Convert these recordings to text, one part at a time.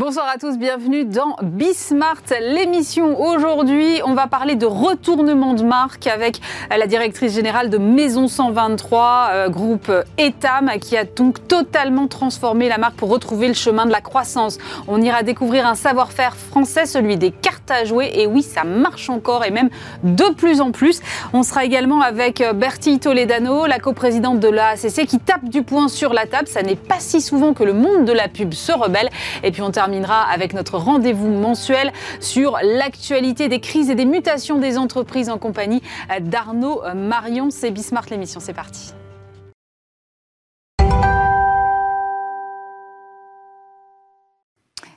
Bonsoir à tous, bienvenue dans Bismart, l'émission. Aujourd'hui, on va parler de retournement de marque avec la directrice générale de Maison 123, euh, groupe Etam, qui a donc totalement transformé la marque pour retrouver le chemin de la croissance. On ira découvrir un savoir-faire français, celui des cartes à jouer. Et oui, ça marche encore et même de plus en plus. On sera également avec Bertie Toledano, la coprésidente de l'ACC, qui tape du poing sur la table. Ça n'est pas si souvent que le monde de la pub se rebelle. Et puis on termine terminera avec notre rendez-vous mensuel sur l'actualité des crises et des mutations des entreprises en compagnie d'Arnaud Marion. C'est Bismart l'émission, c'est parti.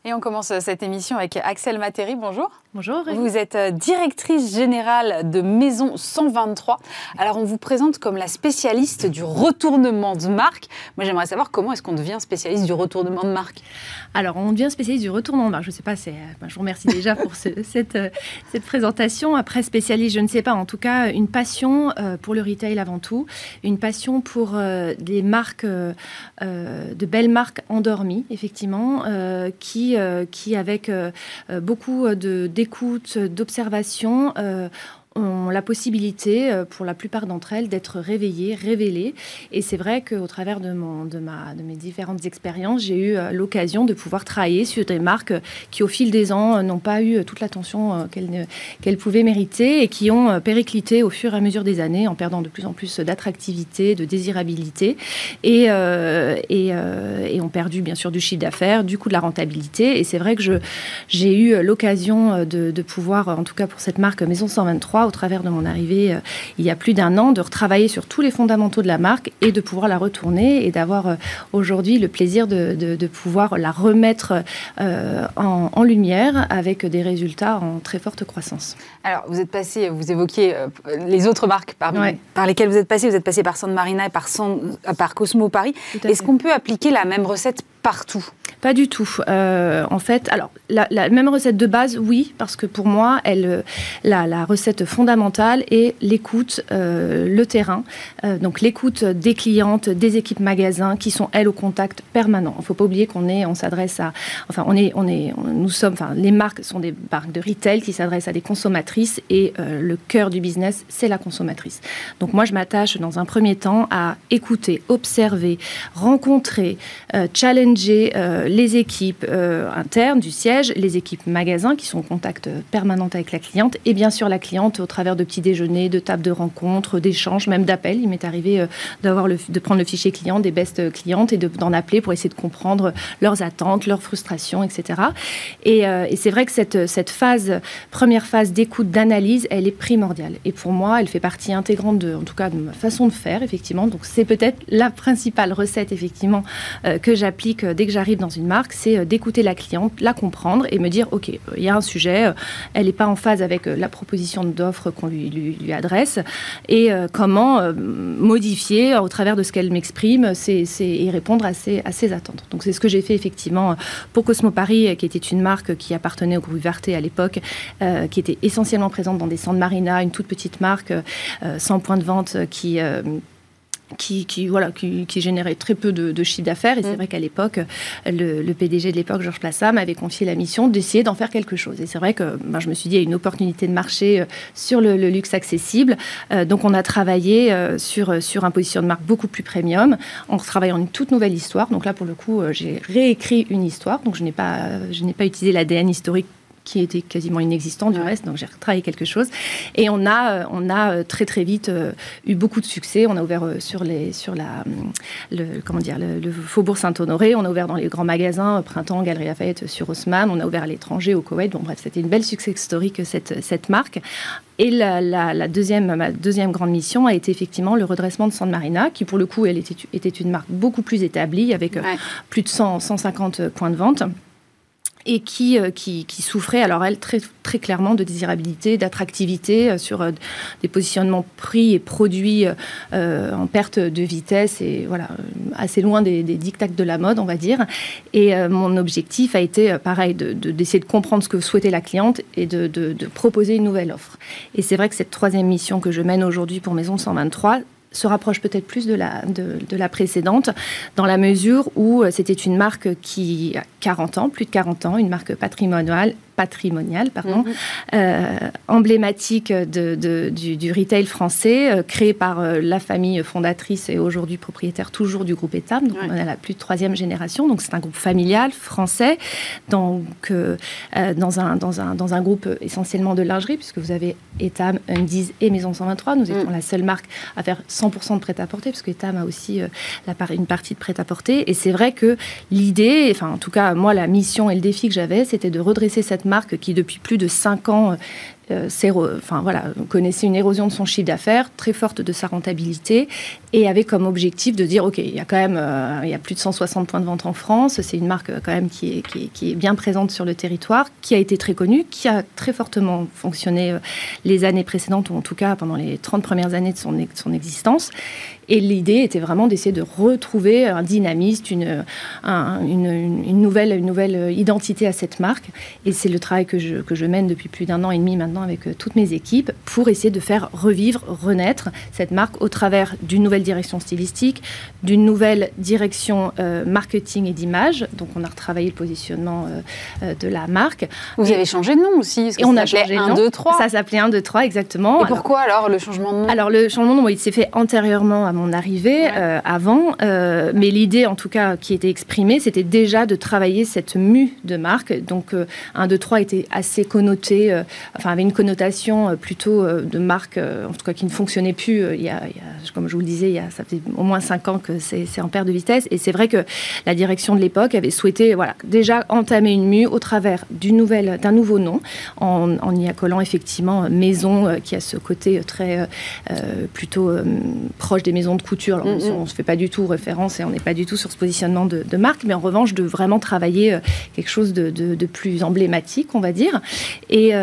Et on commence cette émission avec Axel Matéry. Bonjour. Bonjour. Vous êtes euh, directrice générale de Maison 123. Alors, on vous présente comme la spécialiste du retournement de marque. Moi, j'aimerais savoir comment est-ce qu'on devient spécialiste du retournement de marque? Alors, on devient spécialiste du retournement de marque. Je ne sais pas, c'est, euh, je vous remercie déjà pour cette, euh, cette présentation. Après, spécialiste, je ne sais pas. En tout cas, une passion pour le retail avant tout. Une passion pour des marques, de belles marques endormies, effectivement, qui euh, qui, avec euh, euh, beaucoup d'écoute, d'observation, ont la possibilité, euh, pour la plupart d'entre elles, d'être réveillées, révélées. Et c'est vrai qu'au travers de, mon, de, ma, de mes différentes expériences, j'ai eu euh, l'occasion de pouvoir travailler sur des marques qui, au fil des ans, euh, n'ont pas eu toute l'attention qu'elles qu'elles pouvaient mériter et qui ont périclité au fur et à mesure des années en perdant de plus en plus d'attractivité, de désirabilité et, et, ont perdu bien sûr du chiffre d'affaires, du coup de la rentabilité. Et c'est vrai que j'ai eu l'occasion de pouvoir, en tout cas pour cette marque Maison 123, au travers de mon arrivée euh, il y a plus d'un an, de retravailler sur tous les fondamentaux de la marque et de pouvoir la retourner et d'avoir euh, aujourd'hui le plaisir de, pouvoir la remettre euh, en, lumière avec des résultats en très forte croissance. Alors, vous êtes passé, vous évoquiez les autres marques par, par, lesquelles vous êtes passé. Vous êtes passé par San Marina et par, par Cosmo Paris. Est-ce qu'on peut appliquer la même recette partout Pas du tout. Euh, en fait, alors, la, même recette de base, oui, parce que pour moi, elle, euh, la, recette fondamentale est l'écoute, euh, le terrain. donc, l'écoute des clientes, des équipes magasins qui sont, elles, au contact permanent. Il ne faut pas oublier qu'on est, on s'adresse à, enfin, on est, on est, nous sommes, enfin, les marques sont des marques de retail qui s'adressent à des consommatrices et le cœur du business, c'est la consommatrice. Donc, moi, je m'attache dans un premier temps à écouter, observer, rencontrer, challenger euh, les équipes euh, internes du siège, les équipes magasins qui sont en contact permanent avec la cliente et bien sûr la cliente au travers de petits déjeuners, de tables de rencontres, d'échanges, même d'appels. Il m'est arrivé euh, de prendre le fichier client des best clientes et d'en appeler pour essayer de comprendre leurs attentes, leurs frustrations, etc. Et, et c'est vrai que cette, cette phase, première phase d'écoute, d'analyse, elle est primordiale. Et pour moi, elle fait partie intégrante de, en tout cas, de ma façon de faire, effectivement. Donc c'est peut-être la principale recette, effectivement, que j'applique dès que j'arrive dans une marque, c'est euh, d'écouter la cliente, la comprendre et me dire, OK, euh, il y a un sujet, euh, elle n'est pas en phase avec la proposition d'offre qu'on lui, adresse, et comment modifier au travers de ce qu'elle m'exprime et répondre à ses, attentes. Donc c'est ce que j'ai fait effectivement pour Cosmo Paris, qui était une marque qui appartenait au groupe Verte à l'époque, qui était essentiellement présente dans des centres marina, une toute petite marque sans point de vente qui qui, voilà, qui, générait très peu de, chiffre d'affaires. Et c'est mm. vrai qu'à l'époque, le, PDG de l'époque, Georges Plassa, m'avait confié la mission d'essayer d'en faire quelque chose. Et c'est vrai que ben, je me suis dit, il y a une opportunité de marché euh, sur le, luxe accessible. Euh, donc on a travaillé euh, sur, sur un position de marque beaucoup plus premium, en travaillant une toute nouvelle histoire. Donc là, pour le coup, j'ai réécrit une histoire. Donc je n'ai pas, je n'ai pas utilisé l'ADN historique qui était quasiment inexistant du reste. Donc j'ai retravaillé quelque chose. Et on a, euh, on a euh, très très vite euh, eu beaucoup de succès. On a ouvert sur, les, sur la, le, comment dire, le, Faubourg Saint-Honoré. On a ouvert dans les grands magasins, Printemps, Galerie Lafayette, sur Haussmann. On a ouvert à l'étranger, au Koweït. Bon bref, c'était une belle succès historique cette, cette marque. Et la, la, deuxième, ma deuxième grande mission a été effectivement le redressement de San Marina, qui pour le coup, elle était, était une marque beaucoup plus établie, avec plus de 100, 150 points de vente et qui, euh, qui, qui, souffrait, alors elle, très, très clairement de désirabilité, d'attractivité euh, sur euh, des positionnements prix et produits en perte de vitesse et voilà, assez loin des, des dictats de la mode, on va dire. Et mon objectif a été, pareil, d'essayer de, de, comprendre ce que souhaitait la cliente et de, de proposer une nouvelle offre. Et c'est vrai que cette troisième mission que je mène aujourd'hui pour Maison 123, se rapproche peut-être plus de la, de, la précédente, dans la mesure où c'était une marque qui a 40 ans, plus de 40 ans, une marque patrimoniale, patrimoniale pardon, mhm. euh, emblématique de, du, retail français, euh, créé par euh, la famille fondatrice et aujourd'hui propriétaire toujours du groupe Etam. Donc on est la plus de troisième génération. Donc c'est un groupe familial français, donc dans, un, dans, un, dans un groupe essentiellement de lingerie, puisque vous avez Etam, Undies et Maison 123. Nous étions mm. la seule marque à faire 100% de prêt-à-porter, parce que Etam a aussi la, une partie de prêt-à-porter. Et c'est vrai que l'idée, enfin en tout cas moi la mission et le défi que j'avais, c'était de redresser cette marque qui, depuis plus de cinq ans, euh, enfin voilà, connaissait une érosion de son chiffre d'affaires très forte de sa rentabilité et avait comme objectif de dire ok, il y a quand même euh, il y a plus de 160 points de vente en France, c'est une marque euh, quand même qui est, qui est, bien présente sur le territoire, qui a été très connue, qui a très fortement fonctionné les années précédentes ou en tout cas pendant les 30 premières années de son, de son existence. Et l'idée était vraiment d'essayer de retrouver un dynamisme, une, une, une, nouvelle, une nouvelle identité à cette marque. Et c'est le travail que je, que je mène depuis plus d'un an et demi maintenant avec euh, toutes mes équipes pour essayer de faire revivre, renaître cette marque au travers d'une nouvelle direction stylistique, d'une nouvelle direction euh, marketing et d'image. Donc on a retravaillé le positionnement euh, de la marque. Vous avez changé de nom aussi Et on a changé 1, 2, 3. Ça s'appelait 1, 2, 3, exactement. Et pourquoi alors le changement de nom? Alors le changement de nom, il s'est fait antérieurement à mon arrivée, avant. mais l'idée, en tout cas, qui était exprimée, c'était déjà de travailler cette mue de marque. Donc 1, 2, 3 était assez connoté, enfin avait une connotation euh, plutôt euh, de marque, euh, en tout cas qui ne fonctionnait plus. Il y a, comme je vous le disais, il y a, ça fait au moins cinq ans que c'est en perte de vitesse. Et c'est vrai que la direction de l'époque avait souhaité voilà, déjà entamer une mue au travers d'un nouveau nom, en, y accolant effectivement Maison, qui a ce côté très plutôt proche des maisons de couture. Alors, mm-hmm. On ne se fait pas du tout référence et on n'est pas du tout sur ce positionnement de, marque, mais en revanche de vraiment travailler quelque chose de, de, plus emblématique, on va dire. Et,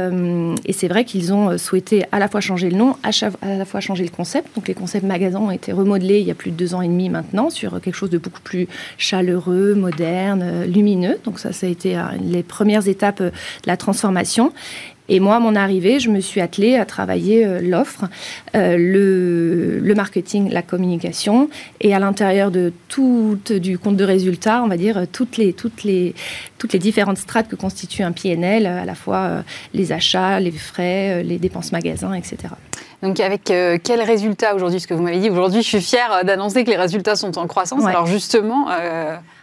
et c'est vrai qu'ils ont euh, souhaité à la fois changer le nom, à, la fois changer le concept. Donc les concepts magasins ont été remodelés il y a plus de deux ans et demi maintenant sur quelque chose de beaucoup plus chaleureux, moderne, euh, lumineux. Donc ça, ça a été euh, les premières étapes de la transformation. Et moi, à mon arrivée, je me suis attelée à travailler euh, l'offre, euh, le, marketing, la communication, et à l'intérieur de tout du compte de résultats, on va dire toutes les toutes les toutes les différentes strates que constitue un PNL, à la fois euh, les achats, les frais, les dépenses magasins, etc. Donc avec quels résultats aujourd'hui? Ce que vous m'avez dit aujourd'hui, je suis fière d'annoncer que les résultats sont en croissance. Alors justement.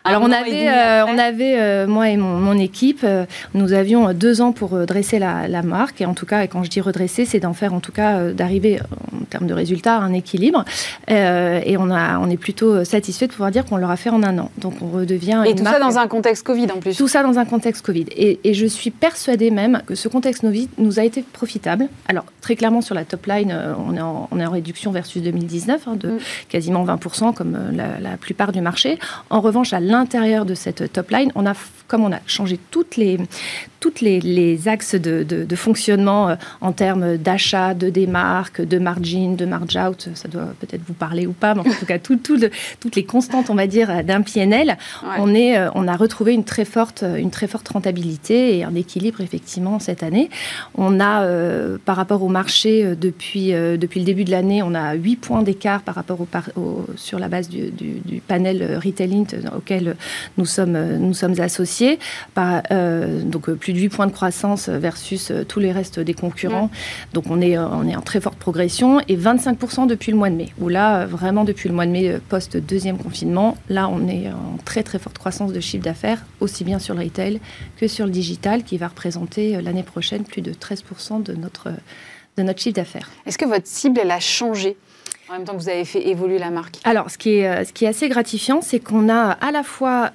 Alors on avait, euh, on avait euh, moi et mon, équipe, euh, nous avions deux ans pour dresser la, marque et en tout cas, et quand je dis redresser, c'est d'en faire en tout cas d'arriver en termes de résultats à un équilibre. et on a, on est plutôt satisfait de pouvoir dire qu'on l'aura fait en un an. Donc on redevient. Et tout ça dans un contexte Covid en plus. Tout ça dans un contexte Covid. Et, je suis persuadée même que ce contexte Covid nous a été profitable. Alors très clairement sur la top line, on est en, on est en réduction versus 2019 hein, de mm. quasiment 20% comme la, la plupart du marché. En revanche, à l'intérieur de cette top line, on a, comme on a changé toutes les, toutes les, axes de, fonctionnement euh, en termes d'achat, de démarque, de margin, de marge out, ça doit peut-être vous parler ou pas, mais en tout cas toutes les constantes, on va dire, d'un PNL, on, est, euh, on a retrouvé une très, forte, une très forte rentabilité et un équilibre effectivement cette année. On a, euh, par rapport au marché, depuis, depuis le début de l'année, on a 8 points d'écart par rapport au, sur la base du, panel Retailing auquel nous sommes, nous sommes associés. Par, donc plus de 8 points de croissance versus euh, tous les restes des concurrents. Donc on est, euh, on est en très forte progression et 25% depuis le mois de mai. Où là, vraiment depuis le mois de mai, euh, post-deuxième confinement, là on est en très très forte croissance de chiffre d'affaires, aussi bien sur le retail que sur le digital, qui va représenter l'année prochaine plus de 13% de notre, de notre chiffre d'affaires. Est-ce que votre cible, elle a changé? En même temps que vous avez fait évoluer la marque Alors, ce qui est, ce qui est assez gratifiant, c'est qu'on a à la fois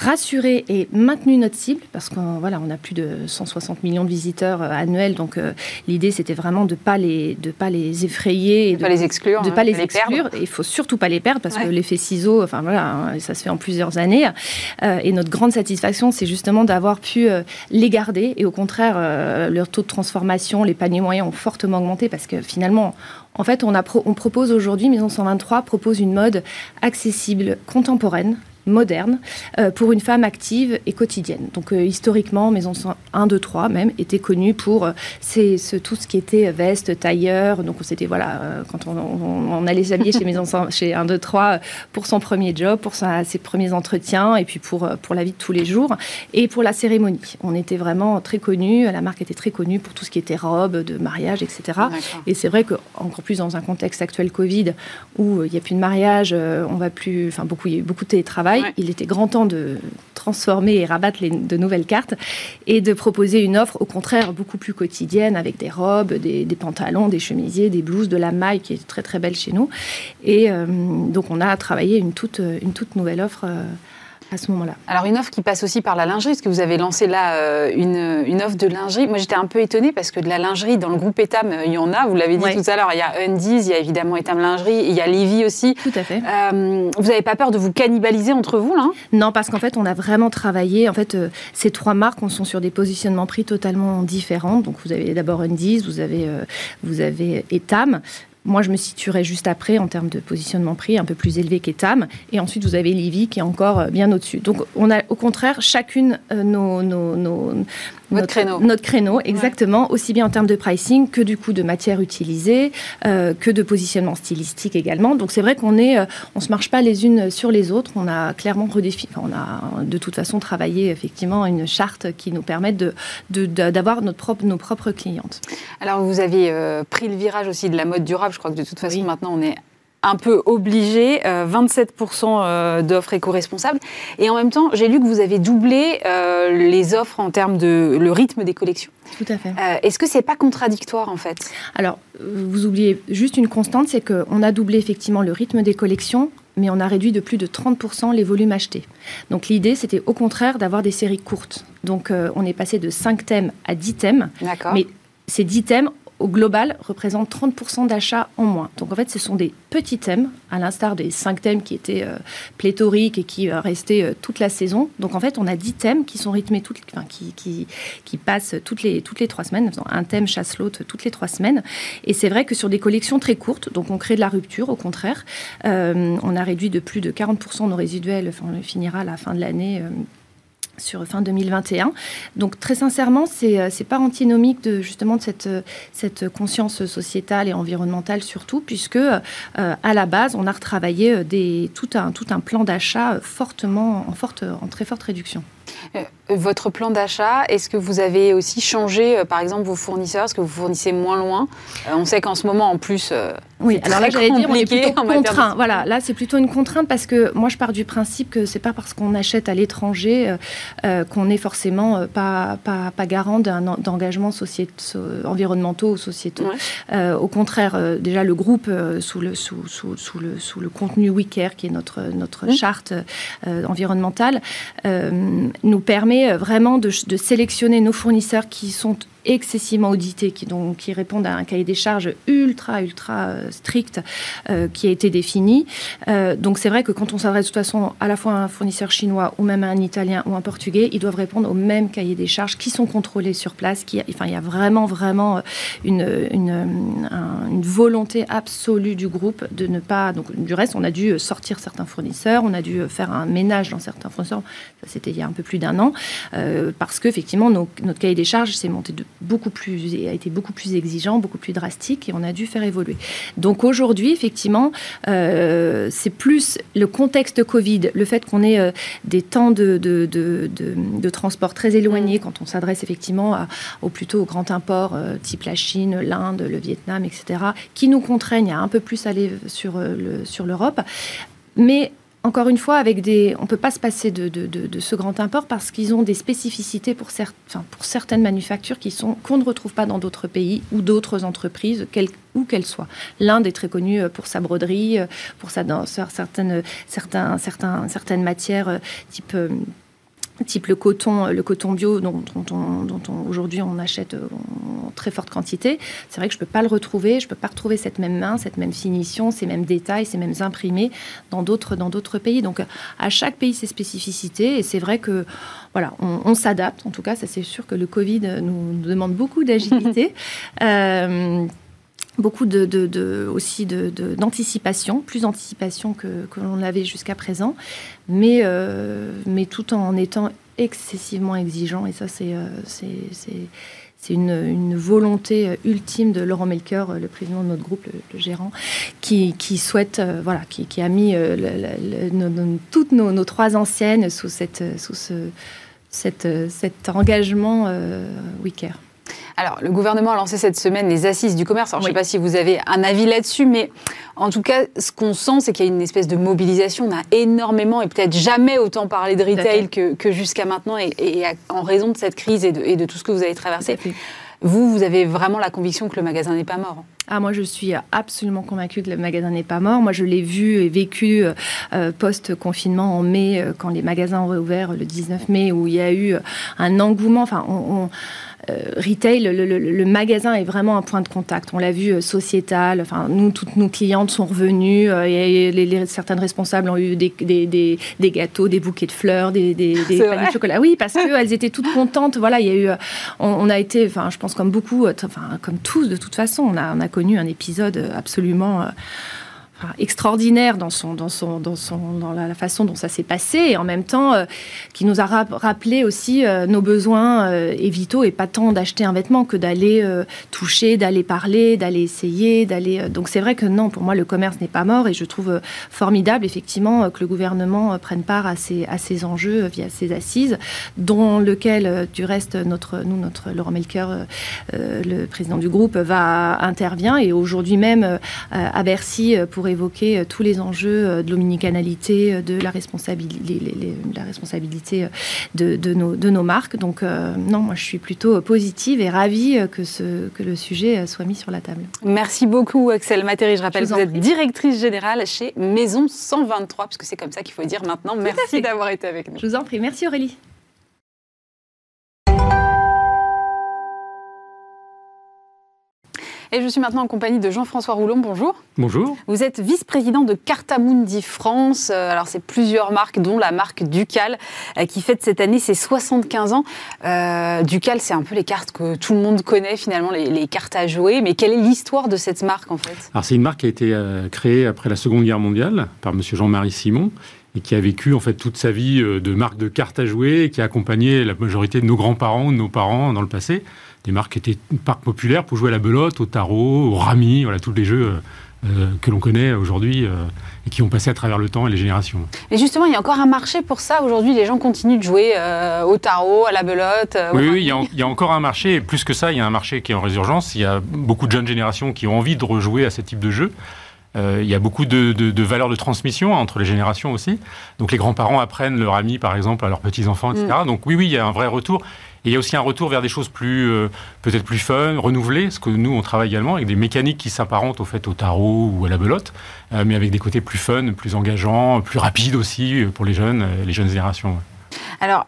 rassuré et maintenu notre cible parce qu'on voilà, on a plus de 160 millions de visiteurs euh, annuels. Donc euh, l'idée c'était vraiment de pas les de pas les effrayer, et de, pas les exclure, de pas les, exclure. Il faut surtout pas les perdre parce que l'effet ciseau, enfin voilà, hein, ça se fait en plusieurs années. Euh, et notre grande satisfaction, c'est justement d'avoir pu les garder et au contraire leur taux de transformation, les paniers moyens ont fortement augmenté parce que finalement en fait, on, a on propose aujourd'hui, Maison 123 propose une mode accessible, contemporaine, moderne pour une femme active et quotidienne. Donc historiquement, Maison 1, 2, 3 même était connue pour ce, tout ce qui était veste, tailleur. Donc c'était voilà, quand on, allait s'habiller chez Maison 1, chez 1, 2, 3 pour son premier job, pour ses premiers entretiens et puis pour, pour la vie de tous les jours et pour la cérémonie. On était vraiment très connus, la marque était très connue pour tout ce qui était robe, de mariage, etc. Et c'est vrai que encore plus dans un contexte actuel Covid où il n'y a plus de mariage, euh, on va plus, enfin beaucoup, il y a eu beaucoup de télétravail. Il était grand temps de transformer et rabattre de nouvelles cartes et de proposer une offre au contraire beaucoup plus quotidienne avec des robes, des, pantalons, des chemisiers, des blouses, de la maille qui est très très belle chez nous. Et euh, donc on a travaillé une toute, une toute nouvelle offre. Euh, à ce moment-là. Alors une offre qui passe aussi par la lingerie, parce que vous avez lancé là euh, une, une, offre de lingerie. Moi j'étais un peu étonnée parce que de la lingerie dans le groupe Etam, euh, il y en a, vous l'avez dit tout à l'heure, il y a Undies, il y a évidemment Etam Lingerie, il y a Livy aussi. Tout à fait. Euh, vous n'avez pas peur de vous cannibaliser entre vous là Non, parce qu'en fait on a vraiment travaillé, en fait ces trois marques, on sont sur des positionnements prix totalement différents. Donc vous avez d'abord Undies, vous avez, vous avez Etam, moi, je me situerais juste après en termes de positionnement prix, un peu plus élevé qu'Etam. Et ensuite, vous avez Livy qui est encore euh, bien au-dessus. Donc, on a au contraire chacune euh, nos, nos, notre, créneau. Notre créneau, exactement, aussi bien en termes de pricing que du coup de matière utilisée, euh, que de positionnement stylistique également. Donc c'est vrai qu'on est, on se marche pas les unes sur les autres. On a clairement redéfini, on a de toute façon travaillé effectivement une charte qui nous permet de, d'avoir notre propre, nos propres clientes. Alors vous avez pris le virage aussi de la mode durable je crois que de toute façon, maintenant, on est un peu obligé, 27% euh, euh, d'offres éco-responsables. Et en même temps, j'ai lu que vous avez doublé euh, les offres en termes de le rythme des collections. Tout à fait. Est-ce que c'est pas contradictoire en fait? Alors, vous oubliez juste une constante, c'est qu'on a doublé effectivement le rythme des collections, mais on a réduit de plus de 30% les volumes achetés. Donc l'idée, c'était au contraire d'avoir des séries courtes. Donc on est passé de 5 thèmes à 10 thèmes. D'accord. Mais ces 10 thèmes, au global, représente 30% d'achats en moins. Donc en fait, ce sont des petits thèmes, à l'instar des 5 thèmes qui étaient euh, pléthoriques et qui euh, restaient euh, toute la saison. Donc en fait, on a 10 thèmes qui sont rythmés, toutes, qui, qui, passent toutes les, toutes les 3 semaines, un thème chasse l'autre toutes les 3 semaines. Et c'est vrai que sur des collections très courtes, donc on crée de la rupture, au contraire, on a réduit de plus de 40% nos résiduels, enfin, on finira la fin de l'année sur fin 2021. Donc très sincèrement, c'est euh, pas antinomique de justement de cette, euh, cette conscience sociétale et environnementale surtout, puisque euh, à la base, on a retravaillé tout, un, tout un plan d'achat fortement en, forte, en très forte réduction. Votre plan d'achat, est-ce que vous avez aussi changé, par exemple, vos fournisseurs Est-ce que vous fournissez moins loin? On sait qu'en ce moment, en plus, oui, alors là, j'allais dire, on est plutôt contraint. Voilà, là, c'est plutôt une contrainte parce que moi, je pars du principe que c'est pas parce qu'on achète à l'étranger euh, euh, qu'on est forcément euh, pas, pas, pas, garant d'engagements environnementaux ou sociétaux. au contraire, déjà, le groupe, sous, le, sous, sous, sous, le, sous le contenu WeCare, qui est notre, notre mmh. charte environnementale, nous permet vraiment de, de sélectionner nos fournisseurs qui sont excessivement audités, qui, donc, qui répondent à un cahier des charges ultra, ultra euh, strict euh, qui a été défini. Euh, donc c'est vrai que quand on s'adresse de toute façon à la fois à un fournisseur chinois ou même à un italien ou un portugais, ils doivent répondre au même cahier des charges qui sont contrôlés sur place. Enfin, il y a vraiment, vraiment une, volonté absolue du groupe de ne pas... Donc du reste, on a dû sortir certains fournisseurs, on a dû faire un ménage dans certains fournisseurs. Ça, c'était il y a un peu plus d'un an. parce qu'effectivement, notre cahier des charges s'est monté de beaucoup plus, a été beaucoup plus exigeant, beaucoup plus drastique et on a dû faire évoluer. Donc aujourd'hui, effectivement, euh, c'est plus le contexte Covid, le fait qu'on ait euh, des temps de, de, de, de, transport très éloignés mm. quand on s'adresse effectivement à, au plutôt aux grands imports euh, type la Chine, l'Inde, le Vietnam, etc., qui nous contraignent à un peu plus aller sur, le, sur l'Europe. Mais encore une fois, avec des, on ne peut pas se passer de, de, ce grand import parce qu'ils ont des spécificités pour, pour certaines manufactures qui sont qu'on ne retrouve pas dans d'autres pays ou d'autres entreprises, où qu'elles soient. L'Inde est très connue pour sa broderie, pour sa, certaines, certains, certains, certaines matières type euh, type le coton, le coton bio dont, dont, aujourd'hui on achète euh, en très forte quantité, c'est vrai que je ne peux pas le retrouver, je ne peux pas retrouver cette même main, cette même finition, ces mêmes détails, ces mêmes imprimés dans d'autres dans d'autres pays. Donc à chaque pays ses spécificités et c'est vrai que voilà, on, s'adapte. En tout cas, ça c'est sûr que le Covid nous, demande beaucoup d'agilité. euh, beaucoup de, aussi d'anticipation, plus d'anticipation que, que l'on avait jusqu'à présent, mais, mais tout en étant excessivement exigeant. Et ça, c'est c'est une, volonté ultime de Laurent Melker, le président de notre groupe, le, gérant, qui, souhaite, voilà, qui, a mis toutes nos, trois anciennes sous, cette, sous ce, cet engagement euh, alors, le gouvernement a lancé cette semaine les assises du commerce. Alors, je ne sais pas si vous avez un avis là-dessus, mais en tout cas, ce qu'on sent, c'est qu'il y a une espèce de mobilisation. On a énormément et peut-être jamais autant parlé de retail que, jusqu'à maintenant, et, en raison de cette crise et de, tout ce que vous avez traversé. Vous, vous avez vraiment la conviction que le magasin n'est pas mort ah, moi, je suis absolument convaincue que le magasin n'est pas mort. Moi, je l'ai vu et vécu euh, post-confinement en mai, euh, quand les magasins ont réouvert le 19 mai, où il y a eu un engouement. Enfin, on euh, retail, le, magasin est vraiment un point de contact. On l'a vu euh, sociétal. Enfin, nous, toutes nos clientes sont revenues. Euh, et les, certaines responsables ont eu des, des, gâteaux, des bouquets de fleurs, des, des, paniers de chocolat. Oui, parce qu'elles étaient toutes contentes. Voilà, il y a eu. On, a été, enfin, je pense comme beaucoup, enfin, comme tous de toute façon, on a, on a connu un épisode absolument extraordinaire dans, son, dans, son, dans, son, dans la, façon dont ça s'est passé et en même temps euh, qui nous a rappelé aussi euh, nos besoins euh, et vitaux et pas tant d'acheter un vêtement que d'aller toucher, d'aller parler, d'aller essayer, d'aller. Donc c'est vrai que non, pour moi le commerce n'est pas mort et je trouve formidable effectivement que le gouvernement prenne part à ces, à ces enjeux via ces assises, dont lequel du reste notre, nous, notre Laurent Melker, le président du groupe, va intervient et aujourd'hui même à Bercy pour évoquer euh, tous les enjeux euh, de l'omnicanalité, euh, de la responsabilité, la responsabilité de, de, nos, de, nos, marques. Donc non, moi je suis plutôt positive et ravie que, ce, que le sujet soit mis sur la table. Merci beaucoup Axel Matéry. Je rappelle que vous êtes directrice générale chez Maison 123, puisque c'est comme ça qu'il faut dire maintenant. Merci d'avoir été avec nous. Je vous en prie. Merci Aurélie. Et je suis maintenant en compagnie de Jean-François Roulon. Bonjour. Bonjour. Vous êtes vice-président de Cartamundi France. Euh, alors, c'est plusieurs marques, dont la marque Ducal, euh, qui fête cette année ses 75 ans. Euh, Ducal, c'est un peu les cartes que tout le monde connaît, finalement, les, cartes à jouer. Mais quelle est l'histoire de cette marque, en fait? Alors, c'est une marque qui a été créée après la Seconde Guerre mondiale par M. Jean-Marie Simon et qui a vécu en fait toute sa vie de marque de cartes à jouer et qui a accompagné la majorité de nos grands-parents, de nos parents dans le passé des marques qui étaient parc populaire pour jouer à la belote, au tarot, au rami, voilà, tous les jeux euh, euh, que l'on connaît aujourd'hui euh, et qui ont passé à travers le temps et les générations. Et justement, il y a encore un marché pour ça. Aujourd'hui, les gens continuent de jouer au tarot, à la belote. oui, oui il, y a, encore un marché. Et plus que ça, il y a un marché qui est en résurgence. Il y a beaucoup de jeunes générations qui ont envie de rejouer à ce type de jeu. il y a beaucoup de, de, valeurs de transmission entre les générations aussi. Donc les grands-parents apprennent leur ami, par exemple, à leurs petits-enfants, etc. Mm. Donc oui, oui, il y a un vrai retour. Et il y a aussi un retour vers des choses plus, euh, peut-être plus fun, renouvelées, ce que nous, on travaille également avec des mécaniques qui s'apparentent au fait au tarot ou à la belote, euh, mais avec des côtés plus fun, plus engageants, plus rapides aussi euh, pour les jeunes, les jeunes générations. Alors,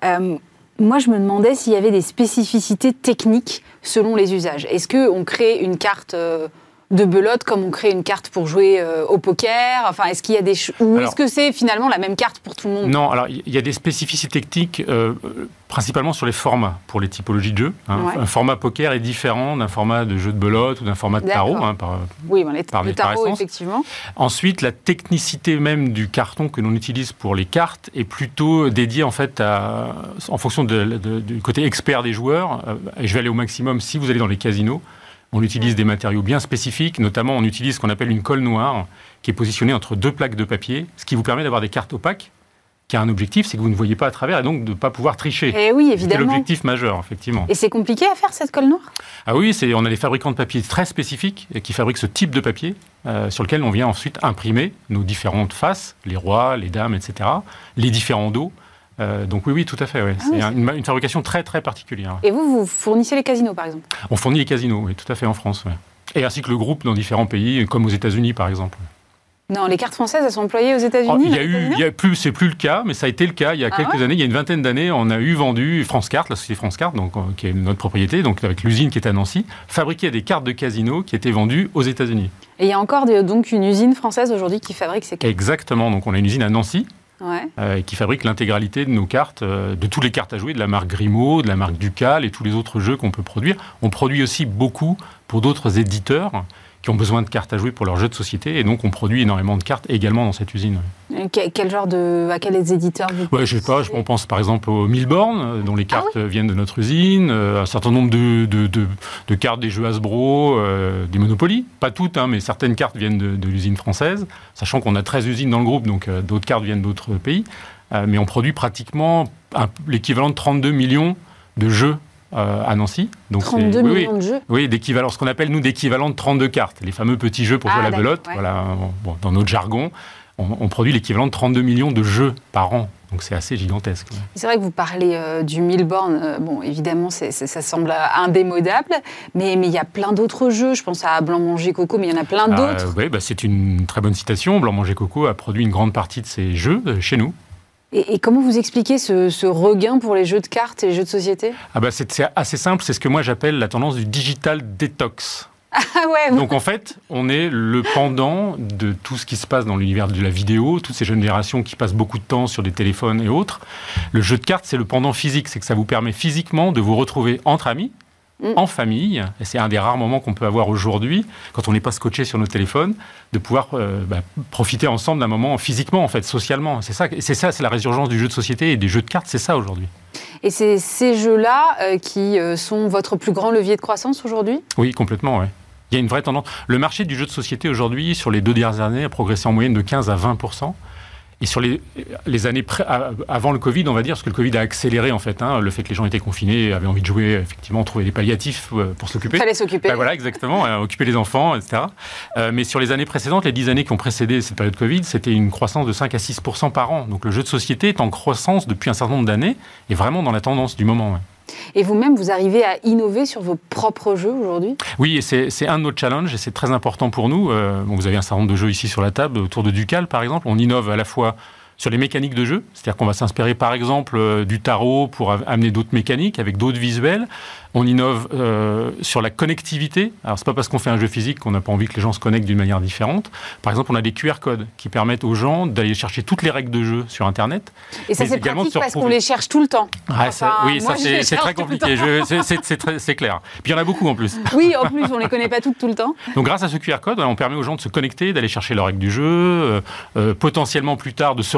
moi, je me demandais s'il y avait des spécificités techniques selon les usages. Est-ce qu'on crée une carte de belote comme on crée une carte pour jouer euh, au poker Enfin, est-ce qu'il y a des ou est-ce que c'est finalement la même carte pour tout le monde? Non, alors il y a des spécificités techniques euh, principalement sur les formats pour les typologies de jeux. Hein. Un format poker est différent d'un format de jeu de belote ou d'un format de tarot. Hein, par, oui, les, par le tarot effectivement. Ensuite, la technicité même du carton que l'on utilise pour les cartes est plutôt dédiée en fait à, en fonction du côté expert des joueurs. Euh, et je vais aller au maximum si vous allez dans les casinos. On utilise des matériaux bien spécifiques, notamment on utilise ce qu'on appelle une colle noire qui est positionnée entre deux plaques de papier, ce qui vous permet d'avoir des cartes opaques qui a un objectif, c'est que vous ne voyez pas à travers et donc de ne pas pouvoir tricher. Et eh oui, évidemment. C'est l'objectif majeur, effectivement. Et c'est compliqué à faire cette colle noire? Ah oui, c'est, on a des fabricants de papier très spécifiques qui fabriquent ce type de papier euh, sur lequel on vient ensuite imprimer nos différentes faces, les rois, les dames, etc., les différents dos. Euh, donc oui, oui, tout à fait. Ah c'est une, fabrication très très particulière. Et vous, vous fournissez les casinos, par exemple? On fournit les casinos, oui, tout à fait en France. Et ainsi que le groupe dans différents pays, comme aux États-Unis, par exemple. Non, les cartes françaises, elles sont employées aux États-Unis. Oh, il y a eu, il y a plus, c'est plus le cas, mais ça a été le cas il y a ah quelques années. Il y a une vingtaine d'années, on a eu vendu France Carte, la société France Carte, donc euh, qui est notre propriété, donc avec l'usine qui est à Nancy, fabriquait des cartes de casino qui étaient vendues aux États-Unis. Et il y a encore donc une usine française aujourd'hui qui fabrique ces cartes? Exactement. Donc on a une usine à Nancy euh, qui fabrique l'intégralité de nos cartes, euh, de toutes les cartes à jouer, de la marque Grimaud, de la marque Ducal et tous les autres jeux qu'on peut produire. On produit aussi beaucoup pour d'autres éditeurs qui ont besoin de cartes à jouer pour leurs jeux de société. Et donc, on produit énormément de cartes également dans cette usine. Quel, genre de. à quels éditeurs vous ouais, Je sais pas, on pense par exemple aux Milborn, euh, dont les ah cartes viennent de notre usine, euh, un certain nombre de, de, de, cartes des jeux Hasbro, euh, des Monopoly. Pas toutes, hein, mais certaines cartes viennent de, l'usine française, sachant qu'on a 13 usines dans le groupe, donc d'autres cartes viennent d'autres pays. mais on produit pratiquement l'équivalent de 32 millions de jeux euh, à Nancy. Donc 32 millions de jeux Oui, d'équivalent, ce qu'on appelle nous d'équivalent de 32 cartes, les fameux petits jeux pour jouer à la ah, belote. Voilà, dans notre jargon, on, produit l'équivalent de 32 millions de jeux par an. Donc c'est assez gigantesque. C'est vrai que vous parlez euh, du Milborn. Euh, bon, évidemment, ça semble indémodable, mais il y a plein d'autres jeux. Je pense à Blanc Manger Coco, mais il y en a plein d'autres. oui, bah, c'est une très bonne citation. Blanc Manger Coco a produit une grande partie de ses jeux chez nous. Et, comment vous expliquez ce, regain pour les jeux de cartes et les jeux de société ah bah C'est assez simple, c'est ce que moi j'appelle la tendance du digital detox. Ah ouais, Donc en fait, on est le pendant de tout ce qui se passe dans l'univers de la vidéo, toutes ces jeunes générations qui passent beaucoup de temps sur des téléphones et autres. Le jeu de cartes, c'est le pendant physique, c'est que ça vous permet physiquement de vous retrouver entre amis, Mm. en famille, et c'est un des rares moments qu'on peut avoir aujourd'hui, quand on n'est pas scotché sur nos téléphones, de pouvoir euh, bah, profiter ensemble d'un moment physiquement, en fait, socialement. C'est ça, c'est ça, c'est la résurgence du jeu de société et des jeux de cartes, c'est ça aujourd'hui. Et c'est ces jeux-là euh, qui euh, sont votre plus grand levier de croissance aujourd'hui? Oui, complètement, oui. Il y a une vraie tendance. Le marché du jeu de société aujourd'hui, sur les deux dernières années, a progressé en moyenne de 15 à 20 et sur les, les années avant le Covid, on va dire, parce que le Covid a accéléré en fait, hein, le fait que les gens étaient confinés, avaient envie de jouer, effectivement, trouver des palliatifs euh, pour s'occuper. Fallait s'occuper. Ben voilà, exactement, euh, occuper les enfants, etc. Euh, mais sur les années précédentes, les dix années qui ont précédé cette période Covid, c'était une croissance de 5 à 6 par an. Donc le jeu de société est en croissance depuis un certain nombre d'années et vraiment dans la tendance du moment. Et vous-même, vous arrivez à innover sur vos propres jeux aujourd'hui? Oui, c'est un de nos et c'est très important pour nous. Euh, vous avez un certain nombre de jeux ici sur la table, autour de Ducal par exemple. On innove à la fois sur les mécaniques de jeu, c'est-à-dire qu'on va s'inspirer par exemple euh, du tarot pour amener d'autres mécaniques avec d'autres visuels. On innove euh, sur la connectivité. Alors, c'est pas parce qu'on fait un jeu physique qu'on n'a pas envie que les gens se connectent d'une manière différente. Par exemple, on a des QR codes qui permettent aux gens d'aller chercher toutes les règles de jeu sur Internet. Et ça, c'est pratique parce qu'on les cherche tout le temps. Ah, oui, ça, c'est très compliqué. C'est clair. Puis il y en a beaucoup en plus. Oui, en plus, on les connaît pas toutes tout le temps. Donc, grâce à ce QR code, on permet aux gens de se connecter, d'aller chercher leurs règles du jeu, euh, euh, potentiellement plus tard de se